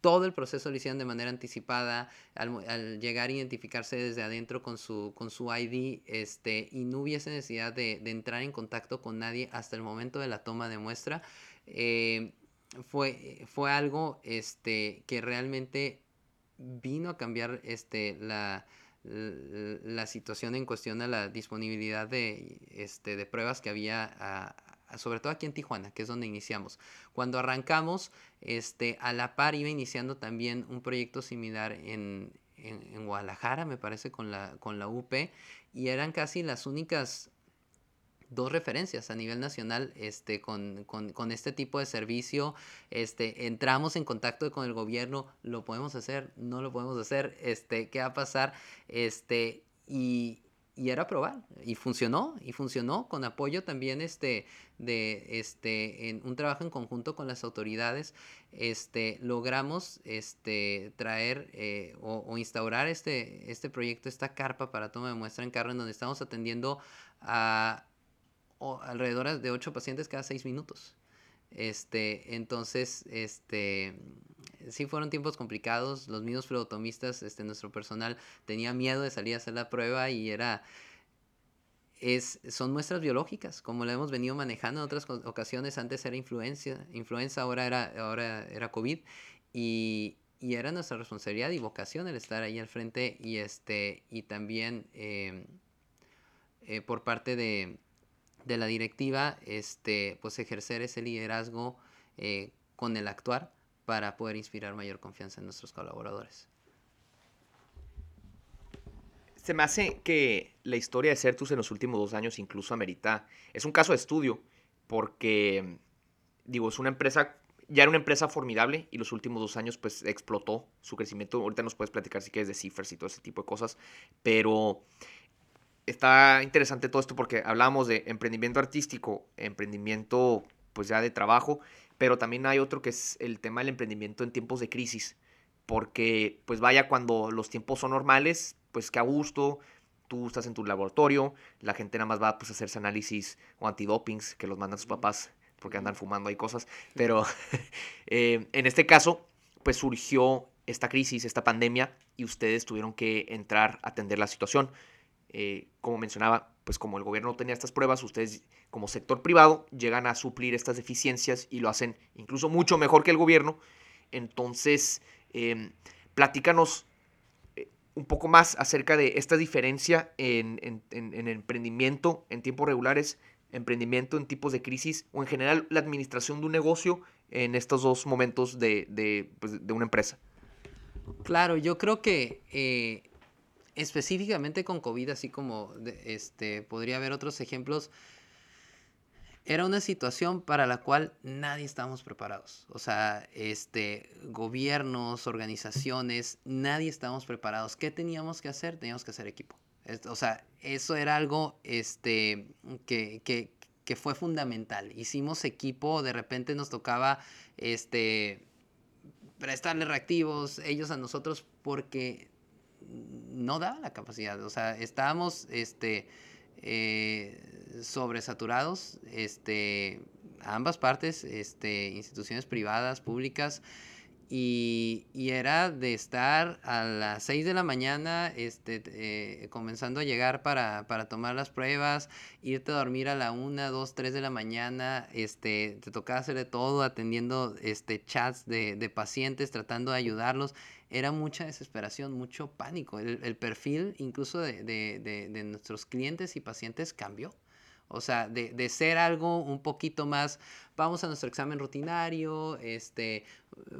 todo el proceso lo hicieran de manera anticipada, al, llegar a identificarse desde adentro con su, con su ID, este, y no hubiese necesidad de, entrar en contacto con nadie hasta el momento de la toma de muestra. Eh, fue, fue algo este, que realmente vino a cambiar este, la, la, situación en cuestión de la disponibilidad de, este, de pruebas que había, sobre todo aquí en Tijuana, que es donde iniciamos. Cuando arrancamos, este, a la par iba iniciando también un proyecto similar en, en, en Guadalajara, me parece, con la, con la UP, y eran casi las únicas dos referencias a nivel nacional este, con, con, con, este tipo de servicio. Este, entramos en contacto con el gobierno, lo podemos hacer, no lo podemos hacer, este, qué va a pasar. Este, y, y era probar y funcionó y funcionó con apoyo también este de este en un trabajo en conjunto con las autoridades este logramos este traer eh, o, instaurar este este proyecto esta carpa para toma de muestra en carro en donde estamos atendiendo a o alrededor de 8 pacientes cada 6 minutos. Este, entonces, este, sí fueron tiempos complicados. Los mismos flebotomistas, este, nuestro personal tenía miedo de salir a hacer la prueba y era, es, son muestras biológicas, como lo hemos venido manejando en otras ocasiones. Antes era influencia, influenza, ahora era, ahora era COVID y, y era nuestra responsabilidad y vocación el estar ahí al frente y, este, y también eh, eh, por parte de, de la directiva, este, pues ejercer ese liderazgo eh, con el actuar para poder inspirar mayor confianza en nuestros colaboradores. Se me hace que la historia de Certus en los últimos dos años incluso amerita, es un caso de estudio, porque, digo, es una empresa, ya era una empresa formidable y los últimos dos años pues explotó su crecimiento. Ahorita nos puedes platicar si quieres de cifras y todo ese tipo de cosas, pero está interesante todo esto porque hablamos de emprendimiento artístico, emprendimiento pues ya de trabajo, pero también hay otro que es el tema del emprendimiento en tiempos de crisis, porque pues vaya cuando los tiempos son normales, pues que a gusto, tú estás en tu laboratorio, la gente nada más va pues, a hacerse análisis o antidopings que los mandan sus papás porque andan fumando ahí cosas, pero eh, en este caso, pues surgió esta crisis, esta pandemia, y ustedes tuvieron que entrar a atender la situación. Eh, como mencionaba, pues como el gobierno no tenía estas pruebas, ustedes como sector privado llegan a suplir estas deficiencias y lo hacen incluso mucho mejor que el gobierno. Entonces, em, platícanos eh, un poco más acerca de esta diferencia en, emprendimiento en tiempos regulares, emprendimiento en tipos de crisis o en general la administración de un negocio en estos dos momentos de, pues, una empresa. Claro, yo creo que eh, específicamente con COVID, así como este, podría haber otros ejemplos, era una situación para la cual nadie estábamos preparados. O sea, este, gobiernos, organizaciones, nadie estábamos preparados. ¿Qué teníamos que hacer? Teníamos que hacer equipo. O sea, eso era algo este, que, que, que fue fundamental. Hicimos equipo, de repente nos tocaba este, prestarle reactivos, ellos a nosotros, porque no da la capacidad. O sea, estábamos este, eh, sobresaturados, este, ambas partes, este, instituciones privadas, públicas, y, era de estar a las 6 de la mañana este, eh, comenzando a llegar para, tomar las pruebas, irte a dormir a la 1, 2, 3 de la mañana, este, te tocaba hacer de todo, atendiendo este, chats de, de pacientes, tratando de ayudarlos era mucha desesperación, mucho pánico. El, perfil incluso de, nuestros clientes y pacientes cambió. O sea, de, ser algo un poquito más, vamos a nuestro examen rutinario, este,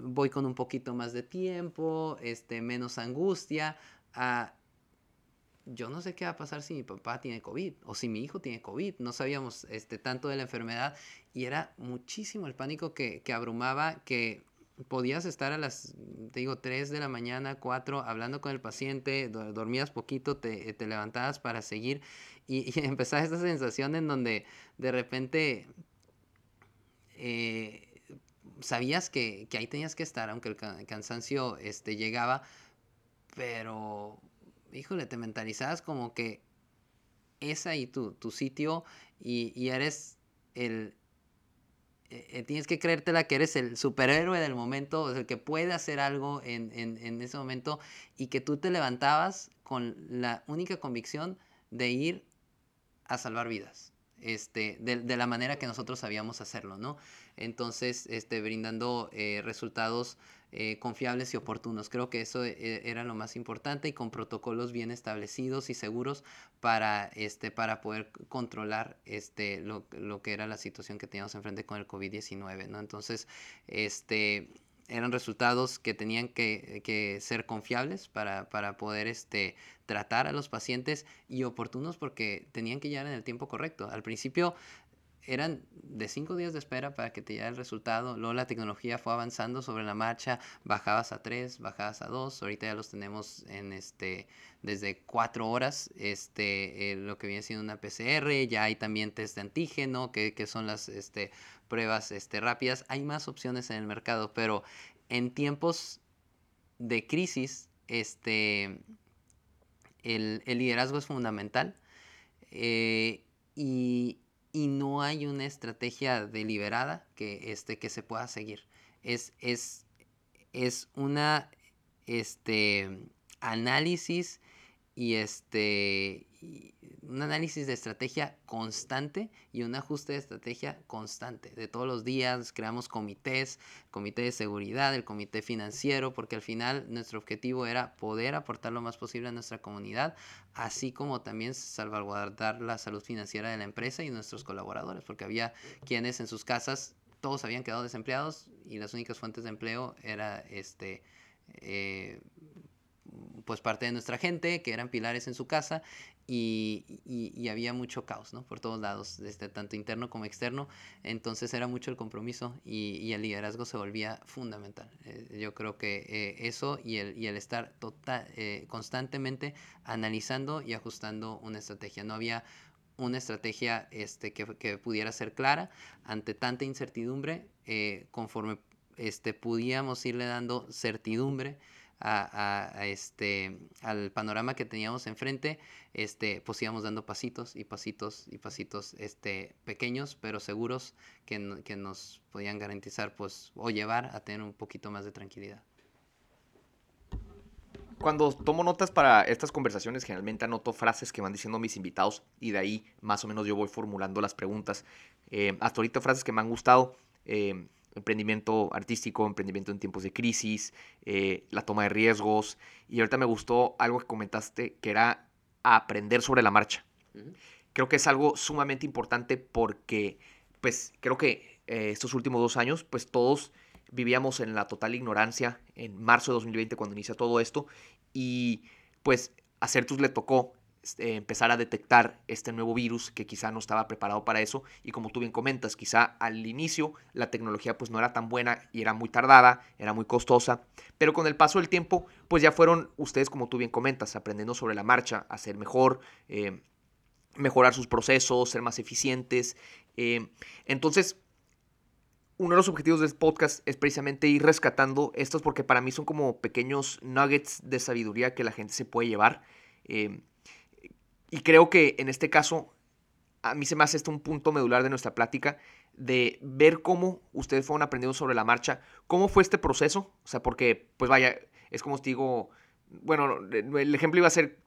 voy con un poquito más de tiempo, este, menos angustia, a yo no sé qué va a pasar si mi papá tiene COVID o si mi hijo tiene COVID. No sabíamos este, tanto de la enfermedad y era muchísimo el pánico que, que abrumaba, que podías estar a las, te digo, 3 de la mañana, 4, hablando con el paciente, dormías poquito, te, te levantabas para seguir y, y, empezaba esta sensación en donde de repente eh, sabías que, que, ahí tenías que estar, aunque el cansancio este, llegaba, pero, híjole, te mentalizabas como que es ahí tu, tu sitio y, y eres el, eh, tienes que creértela que eres el superhéroe del momento, el que puede hacer algo en, en, ese momento y que tú te levantabas con la única convicción de ir a salvar vidas, este, de, de la manera que nosotros sabíamos hacerlo, ¿no? Entonces, este, brindando eh, resultados eh, confiables y oportunos. Creo que eso eh, era lo más importante y con protocolos bien establecidos y seguros para, este, para poder controlar este, lo, lo que era la situación que teníamos enfrente con el COVID-19. ¿no? Entonces, este, eran resultados que tenían que, que ser confiables para, para, poder este, tratar a los pacientes y oportunos porque tenían que llegar en el tiempo correcto. Al principio eran de cinco días de espera para que te llegara el resultado. Luego la tecnología fue avanzando sobre la marcha, bajabas a tres, bajabas a dos. Ahorita ya los tenemos en este desde cuatro horas, este, eh, lo que viene siendo una PCR. Ya hay también test de antígeno, que, que son las este, pruebas este, rápidas. Hay más opciones en el mercado, pero en tiempos de crisis, este, el, el liderazgo es fundamental. Eh, y, y no hay una estrategia deliberada que, este, que se pueda seguir. Es, es, es una este, análisis y este un análisis de estrategia constante y un ajuste de estrategia constante. De todos los días creamos comités, comité de seguridad, el comité financiero, porque al final nuestro objetivo era poder aportar lo más posible a nuestra comunidad, así como también salvaguardar la salud financiera de la empresa y nuestros colaboradores, porque había quienes en sus casas todos habían quedado desempleados y las únicas fuentes de empleo era este eh, pues parte de nuestra gente, que eran pilares en su casa, y, y, había mucho caos, ¿no? Por todos lados, desde tanto interno como externo. Entonces era mucho el compromiso y, y el liderazgo se volvía fundamental. Eh, yo creo que eh, eso y el, y el estar total, eh, constantemente analizando y ajustando una estrategia. No había una estrategia este, que, que pudiera ser clara ante tanta incertidumbre, conforme este, pudiéramos irle dando certidumbre a, este, al panorama que teníamos enfrente, este, pues íbamos dando pasitos y pasitos y pasitos este, pequeños, pero seguros que, que nos podían garantizar pues, o llevar a tener un poquito más de tranquilidad. Cuando tomo notas para estas conversaciones, generalmente anoto frases que van diciendo mis invitados y de ahí más o menos yo voy formulando las preguntas. Eh, hasta ahorita frases que me han gustado. Eh, emprendimiento artístico, emprendimiento en tiempos de crisis, eh, la toma de riesgos. Y ahorita me gustó algo que comentaste, que era aprender sobre la marcha. Creo que es algo sumamente importante porque, pues, creo que estos últimos dos años, pues todos vivíamos en la total ignorancia en marzo de 2020 cuando inicia todo esto y pues a Certus le tocó este, empezar a detectar este nuevo virus que quizá no estaba preparado para eso y como tú bien comentas, quizá al inicio la tecnología pues no era tan buena y era muy tardada, era muy costosa, pero con el paso del tiempo pues ya fueron ustedes como tú bien comentas, aprendiendo sobre la marcha, a ser mejor, eh, mejorar sus procesos, ser más eficientes. Eh, entonces uno de los objetivos del podcast es precisamente ir rescatando estos porque para mí son como pequeños nuggets de sabiduría que la gente se puede llevar. Em, y creo que en este caso, a mí se me hace esto un punto medular de nuestra plática, de ver cómo ustedes fueron aprendiendo sobre la marcha, cómo fue este proceso, o sea, porque, pues vaya, es como os digo, bueno, el ejemplo iba a ser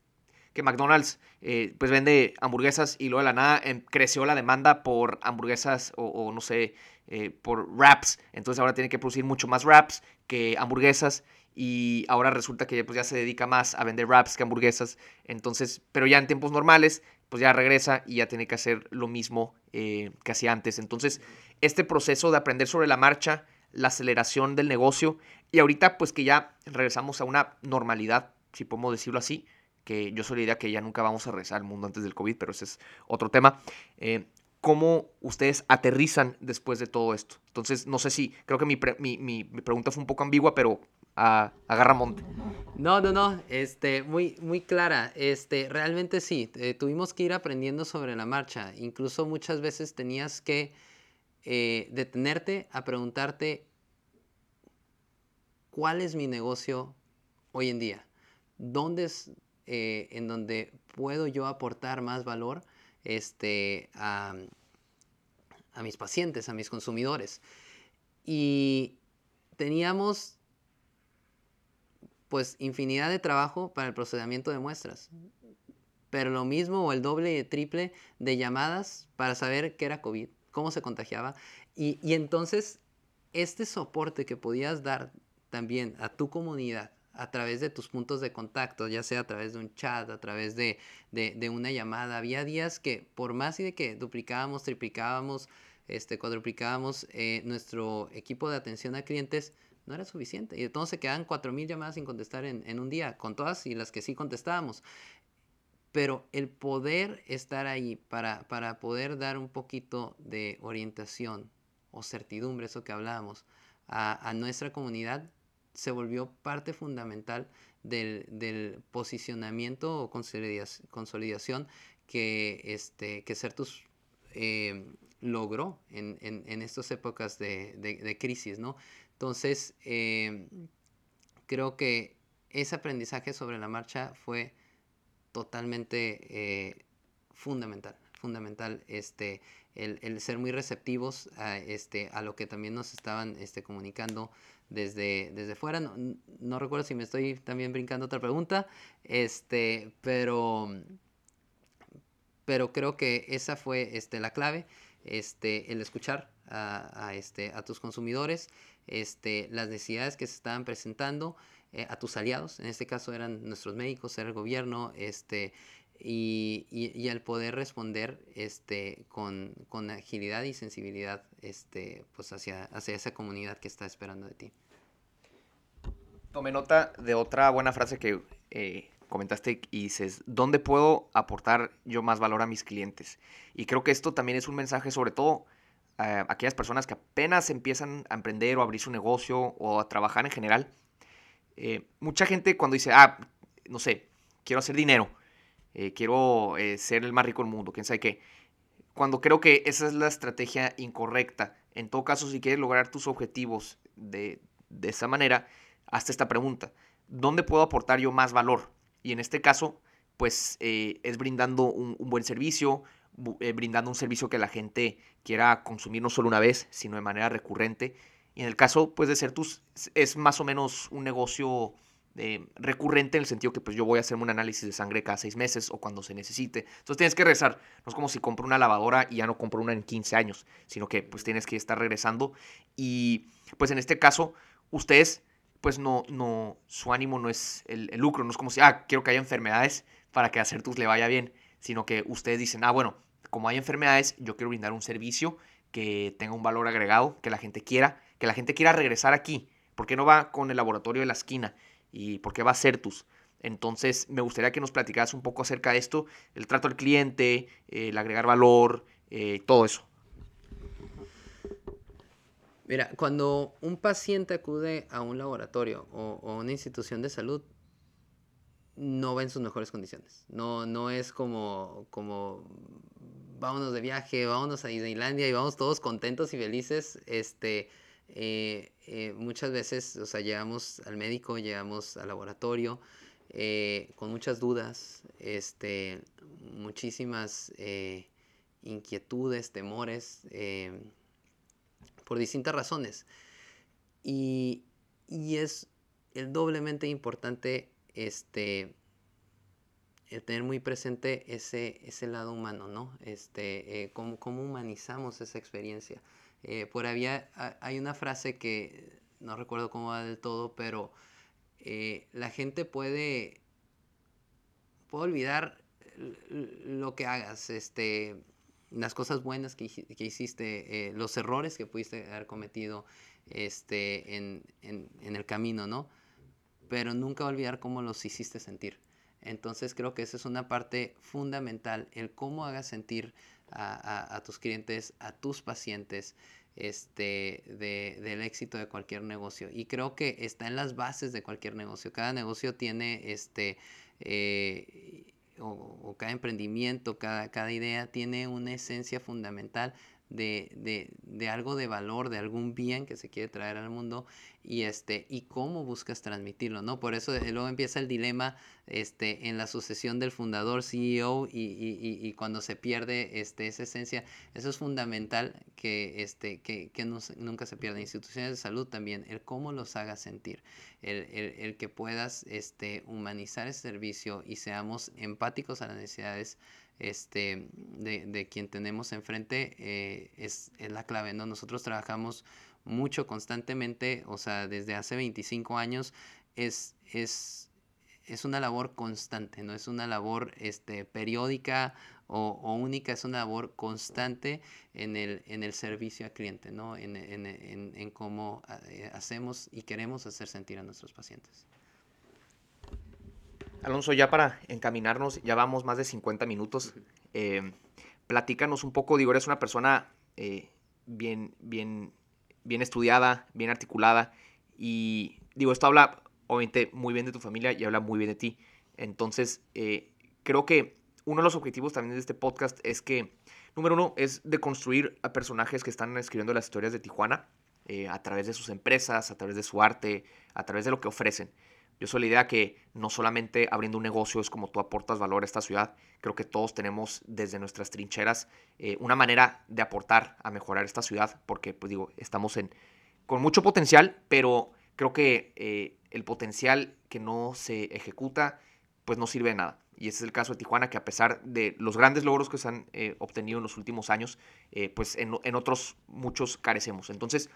que McDonald's eh, pues vende hamburguesas y luego de la nada em, creció la demanda por hamburguesas o, no sé, eh, por wraps. Entonces ahora tiene que producir mucho más wraps que hamburguesas y ahora resulta que pues, ya se dedica más a vender wraps que hamburguesas. Entonces, pero ya en tiempos normales, pues ya regresa y ya tiene que hacer lo mismo eh, que hacía antes. Entonces, este proceso de aprender sobre la marcha, la aceleración del negocio y ahorita pues que ya regresamos a una normalidad, si podemos decirlo así, que yo soy la idea que ya nunca vamos a regresar al mundo antes del COVID, pero ese es otro tema. Eh, ¿Cómo ustedes aterrizan después de todo esto? Entonces, no sé si, creo que mi, mi, pregunta fue un poco ambigua, pero a, monte. No, no, no, este, muy, muy clara. Este, realmente sí, eh, tuvimos que ir aprendiendo sobre la marcha. Incluso muchas veces tenías que eh, detenerte a preguntarte cuál es mi negocio hoy en día. ¿Dónde es, eh, en donde puedo yo aportar más valor este, a, mis pacientes, a mis consumidores. Y teníamos pues infinidad de trabajo para el procedimiento de muestras. Pero lo mismo o el doble y triple de llamadas para saber qué era COVID, cómo se contagiaba. Y, y entonces este soporte que podías dar también a tu comunidad a través de tus puntos de contacto, ya sea a través de un chat, a través de, una llamada. Había días que por más y de que duplicábamos, triplicábamos, este, cuadruplicábamos eh, nuestro equipo de atención a clientes, no era suficiente. Y entonces quedaban 4.000 llamadas sin contestar en, en, un día, con todas y las que sí contestábamos. Pero el poder estar ahí para, para poder dar un poquito de orientación o certidumbre, eso que hablábamos, a, nuestra comunidad, se volvió parte fundamental del, posicionamiento o consolidación que, este, que Certus eh, logró en, estas épocas de, crisis, ¿no? Entonces, eh, creo que ese aprendizaje sobre la marcha fue totalmente eh, fundamental, fundamental este, el, ser muy receptivos a, este, a lo que también nos estaban este, comunicando desde, desde fuera. No, no, recuerdo si me estoy también brincando otra pregunta, este, pero, pero creo que esa fue este, la clave, este, el escuchar a, este, a tus consumidores, este, las necesidades que se estaban presentando, eh, a tus aliados, en este caso eran nuestros médicos, era el gobierno, este, y, y, al poder responder este, con, con, agilidad y sensibilidad este, pues hacia, hacia esa comunidad que está esperando de ti. Tomé nota de otra buena frase que eh, comentaste y dices, ¿dónde puedo aportar yo más valor a mis clientes? Y creo que esto también es un mensaje sobre todo a aquellas personas que apenas empiezan a emprender o abrir su negocio o a trabajar en general. Eh, mucha gente cuando dice, ah, no sé, quiero hacer dinero, eh, quiero eh, ser el más rico del mundo, quién sabe qué. Cuando creo que esa es la estrategia incorrecta. En todo caso, si quieres lograr tus objetivos de, esa manera, hazte esta pregunta. ¿dónde puedo aportar yo más valor? Y en este caso, pues eh, es brindando un, buen servicio, eh, brindando un servicio que la gente quiera consumir no solo una vez, sino de manera recurrente. Y en el caso, pues, de Certus, es más o menos un negocio eh, recurrente en el sentido que pues yo voy a hacerme un análisis de sangre cada seis meses o cuando se necesite. Entonces tienes que regresar. No es como si compro una lavadora y ya no compro una en 15 años, sino que pues tienes que estar regresando. Y pues en este caso, ustedes, pues no, no, su ánimo no es el, lucro, no es como si, ah, quiero que haya enfermedades para que a Certus le vaya bien, sino que ustedes dicen, ah, bueno, como hay enfermedades, yo quiero brindar un servicio que tenga un valor agregado, que la gente quiera, que la gente quiera regresar aquí. porque no va con el laboratorio de la esquina? y por qué va a Certus. Entonces, me gustaría que nos platicaras un poco acerca de esto, el trato al cliente, el agregar valor, eh, todo eso. Mira, cuando un paciente acude a un laboratorio o, a una institución de salud, no va en sus mejores condiciones. No, no es como, como vámonos de viaje, vámonos a Disneylandia y vamos todos contentos y felices. Este, eh, eh, muchas veces, o sea, llegamos al médico, llegamos al laboratorio eh, con muchas dudas, este, muchísimas inquietudes, temores, por distintas razones. Y, es el doblemente importante este, el tener muy presente ese, ese lado humano, ¿no? Este, cómo, cómo humanizamos esa experiencia. Eh, por había, hay una frase que no recuerdo cómo va del todo, pero eh, la gente puede, puede olvidar lo que hagas, este, las cosas buenas que, que hiciste, eh, los errores que pudiste haber cometido este, en, en, en, el camino, ¿no? Pero nunca olvidar cómo los hiciste sentir. Entonces creo que esa es una parte fundamental, el cómo hagas sentir a, tus clientes, a tus pacientes, este, del éxito de cualquier negocio. Y creo que está en las bases de cualquier negocio. Cada negocio tiene, este, eh, o, cada emprendimiento, cada, cada idea tiene una esencia fundamental de, de, de, algo de valor, de algún bien que se quiere traer al mundo y, este, y cómo buscas transmitirlo, ¿no? Por eso luego empieza el dilema este, en la sucesión del fundador CEO y, y, y cuando se pierde este, esa esencia. Eso es fundamental que, este, que, que nunca se pierda. Instituciones de salud también, el cómo los haga sentir, el, el, el que puedas este, humanizar ese servicio y seamos empáticos a las necesidades este, de, de quien tenemos enfrente eh, es, es, la clave, ¿no? Nosotros trabajamos mucho constantemente, o sea, desde hace 25 años, es, es, es una labor constante, no es una labor este, periódica o, única, es una labor constante en el, en el servicio al cliente, ¿no? En, en, en, en cómo eh, hacemos y queremos hacer sentir a nuestros pacientes. Alonso, ya para encaminarnos, ya vamos más de 50 minutos. Eh, platícanos un poco, digo, eres una persona eh, bien, bien, bien estudiada, bien articulada y digo, esto habla obviamente muy bien de tu familia y habla muy bien de ti. Entonces, eh, creo que uno de los objetivos también de este podcast es que, número uno, es de construir a personajes que están escribiendo las historias de Tijuana a través de sus empresas, a través de su arte, a través de lo que ofrecen. Yo soy la idea que no solamente abriendo un negocio es como tú aportas valor a esta ciudad, creo que todos tenemos desde nuestras trincheras eh, una manera de aportar a mejorar esta ciudad, porque pues digo, estamos en, con mucho potencial, pero creo que eh, el potencial que no se ejecuta, pues no sirve de nada. Y ese es el caso de Tijuana, que a pesar de los grandes logros que se han eh, obtenido en los últimos años, pues en, en, otros muchos carecemos. Entonces,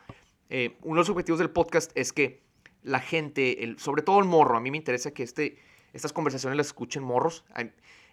uno de los objetivos del podcast es que la gente, el, sobre todo el morro, a mí me interesa que este, estas conversaciones las escuchen morros.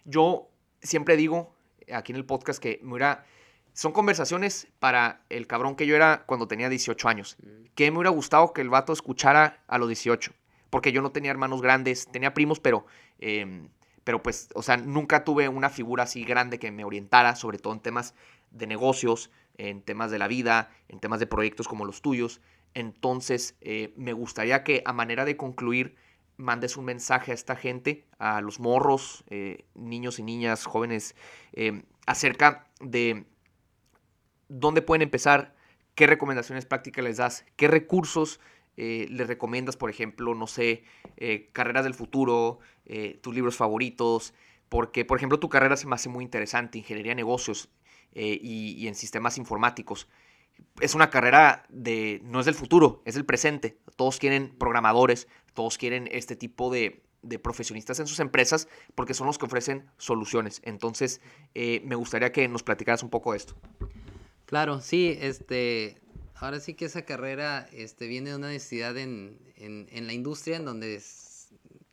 Yo siempre digo aquí en el podcast que me hubiera, son conversaciones para el cabrón que yo era cuando tenía 18 años. Mm. Que me hubiera gustado que el vato escuchara a los 18. Porque yo no tenía hermanos grandes, tenía primos, pero, em, pero pues, o sea, nunca tuve una figura así grande que me orientara, sobre todo en temas de negocios, en temas de la vida, en temas de proyectos como los tuyos. Entonces, eh, me gustaría que a manera de concluir, mandes un mensaje a esta gente, a los morros, eh, niños y niñas, jóvenes, eh, acerca de dónde pueden empezar, qué recomendaciones prácticas les das, qué recursos eh, le recomiendas, por ejemplo, no sé, carreras del futuro, tus libros favoritos, porque, por ejemplo, tu carrera se me hace muy interesante, ingeniería de negocios y en sistemas informáticos es una carrera de, no es del futuro, es del presente. Todos quieren programadores, todos quieren este tipo de, de profesionistas en sus empresas porque son los que ofrecen soluciones. Entonces, eh, me gustaría que nos platicaras un poco de esto. Claro, sí, este, ahora sí que esa carrera este, viene de una necesidad en, la industria en donde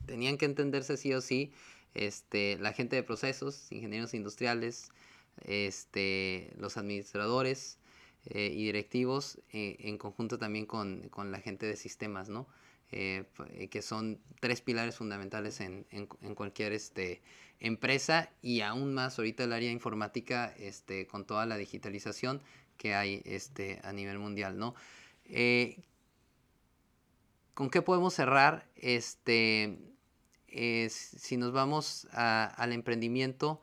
tenían que entenderse sí o sí este, la gente de procesos, ingenieros industriales, este, los administradores eh, y directivos, eh, en conjunto también con, con, la gente de sistemas, ¿no? Eh, eh, que son tres pilares fundamentales en, cualquier este, empresa y aún más ahorita el área informática este, con toda la digitalización que hay este, a nivel mundial, ¿no? Eh, ¿Con qué podemos cerrar? Este, si nos vamos al emprendimiento,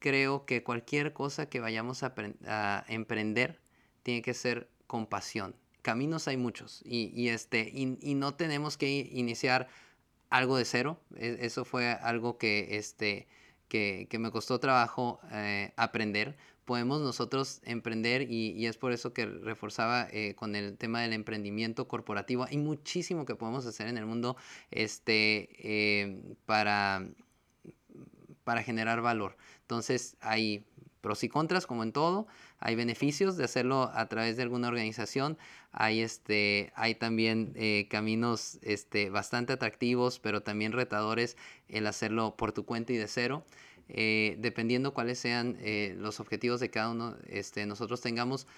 creo que cualquier cosa que vayamos a, emprender tiene que ser con pasión caminos hay muchos y, este, y, no tenemos que iniciar algo de cero. E, eso fue algo que, este, que, me costó trabajo eh, aprender. Podemos nosotros emprender y, es por eso que reforzaba eh, con el tema del emprendimiento corporativo. Hay muchísimo que podemos hacer en el mundo este, eh, para, para generar valor. Entonces hay pros y contras como en todo. Hay beneficios de hacerlo a través de alguna organización. Hay, este, hay también eh, caminos este, bastante atractivos, pero también retadores el hacerlo por tu cuenta y de cero. Eh, dependiendo cuáles sean eh, los objetivos de cada uno, este, nosotros tengamos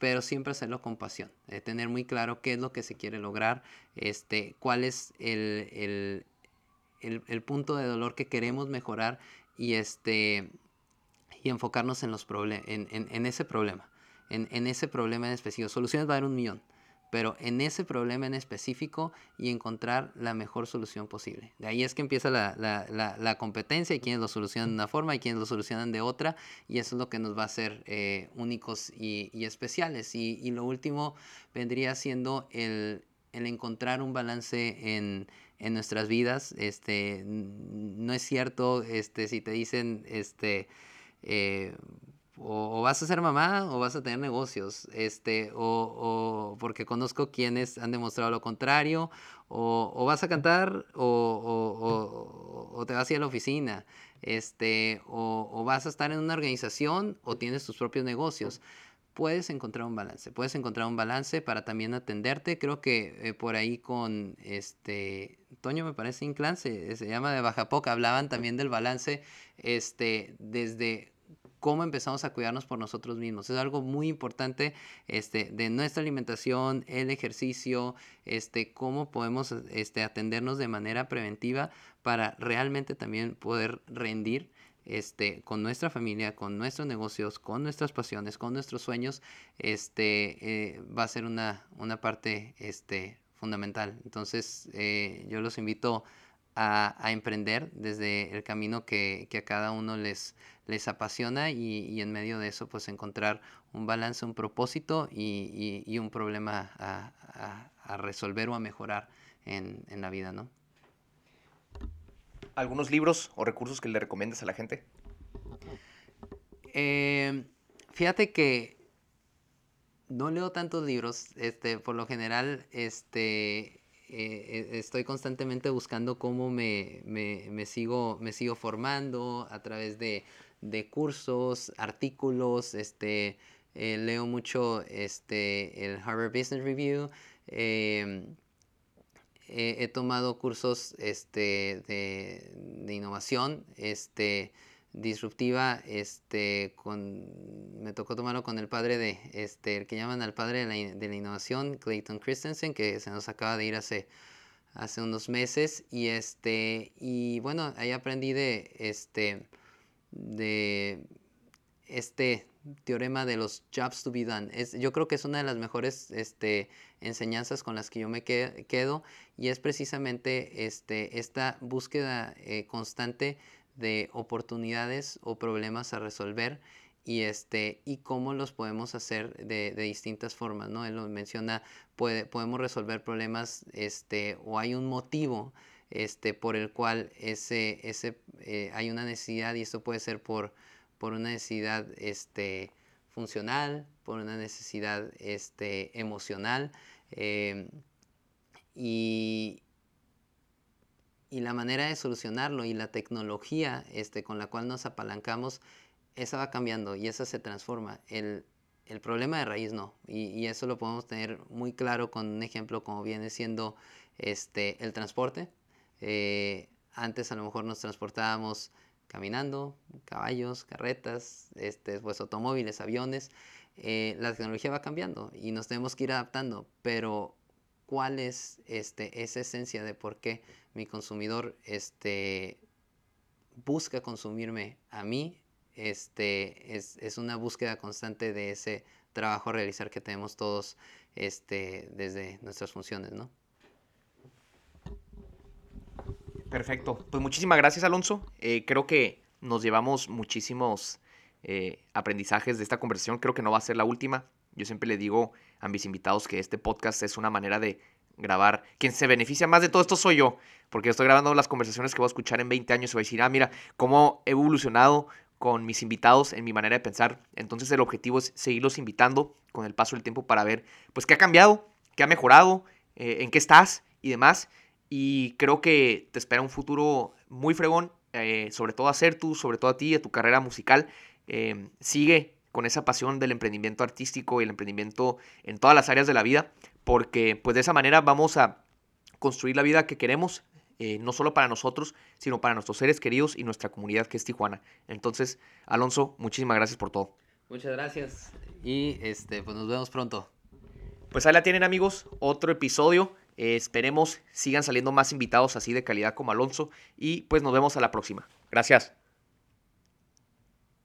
pero siempre hacerlo con pasión, tener muy claro qué es lo que se quiere lograr, este, cuál es el, el, el, el punto de dolor que queremos mejorar y, este, y enfocarnos en, los en, en, ese problema, en, en, ese problema en específico. Soluciones va a haber un millón, pero en ese problema en específico y encontrar la mejor solución posible. De ahí es que empieza la, la, la, competencia y quienes lo solucionan de una forma y quienes lo solucionan de otra, y eso es lo que nos va a hacer eh, únicos y, especiales. Y, y, lo último vendría siendo el, el encontrar un balance en, en nuestras vidas. Este, no es cierto este, si te dicen... Este, eh, o, vas a ser mamá o vas a tener negocios, este, o, porque conozco quienes han demostrado lo contrario, o, vas a cantar o, te vas a ir a la oficina, este, o, vas a estar en una organización o tienes tus propios negocios. Puedes encontrar un balance, puedes encontrar un balance para también atenderte. Creo que eh, por ahí con este Toño me parece Inclán, se, llama de Baja Poca, hablaban también del balance este, desde cómo empezamos a cuidarnos por nosotros mismos. Es algo muy importante este, de nuestra alimentación, el ejercicio, este, cómo podemos este, atendernos de manera preventiva para realmente también poder rendir este, con nuestra familia, con nuestros negocios, con nuestras pasiones, con nuestros sueños, este, eh, va a ser una, una parte este, fundamental. Entonces, eh, yo los invito a, emprender desde el camino que, a cada uno les, les apasiona y, en medio de eso pues encontrar un balance, un propósito y, un problema a, resolver o a mejorar en, la vida, ¿no? ¿Algunos libros o recursos que le recomiendas a la gente? Eh, fíjate que no leo tantos libros, este, por lo general, este, eh, e, estoy constantemente buscando cómo me, sigo, me sigo formando a través de, cursos, artículos, este, eh, leo mucho este, el Harvard Business Review, he, tomado cursos este, de, de innovación, este, disruptiva, este, con, me tocó tomarlo con el padre de, este, el que llaman al padre de la, innovación, Clayton Christensen, que se nos acaba de ir hace, hace unos meses, y este, y bueno, ahí aprendí de, este, de este teorema de los jobs to be done. Es, yo creo que es una de las mejores este, enseñanzas con las que yo me quedo, y es precisamente este, esta búsqueda eh, constante de oportunidades o problemas a resolver y, este, cómo los podemos hacer de, distintas formas, ¿no? Él lo menciona, puede, podemos resolver problemas o hay un motivo por el cual ese, ese, eh, hay una necesidad y esto puede ser por, por una necesidad este, funcional, por una necesidad este, emocional. Em, y, y la manera de solucionarlo y la tecnología este, con la cual nos apalancamos, esa va cambiando y esa se transforma. El, el problema de raíz no. Y, y, eso lo podemos tener muy claro con un ejemplo como viene siendo este, el transporte. Eh, antes a lo mejor nos transportábamos caminando, caballos, carretas, este, pues automóviles, aviones. Eh, la tecnología va cambiando y nos tenemos que ir adaptando, pero ¿cuál es este, esa esencia de por qué mi consumidor este, busca consumirme a mí? Este, es, es una búsqueda constante de ese trabajo a realizar que tenemos todos este, desde nuestras funciones, ¿no? Perfecto. Pues muchísimas gracias, Alonso. Eh, creo que nos llevamos muchísimos eh, aprendizajes de esta conversación. Creo que no va a ser la última. Yo siempre le digo a mis invitados que este podcast es una manera de grabar. Quien se beneficia más de todo esto soy yo, porque estoy grabando las conversaciones que voy a escuchar en 20 años y voy a decir, ah, mira, cómo he evolucionado con mis invitados en mi manera de pensar. Entonces el objetivo es seguirlos invitando con el paso del tiempo para ver, pues, qué ha cambiado, qué ha mejorado, eh, en qué estás y demás. Y creo que te espera un futuro muy fregón, eh, sobre todo a tú, sobre todo a ti, a tu carrera musical. Eh, sigue con esa pasión del emprendimiento artístico y el emprendimiento en todas las áreas de la vida, porque pues de esa manera vamos a construir la vida que queremos, eh, no solo para nosotros, sino para nuestros seres queridos y nuestra comunidad que es Tijuana. Entonces, Alonso, muchísimas gracias por todo. Muchas gracias y este, pues nos vemos pronto. Pues ahí la tienen amigos, otro episodio. Eh, esperemos sigan saliendo más invitados así de calidad como Alonso y pues nos vemos a la próxima. Gracias.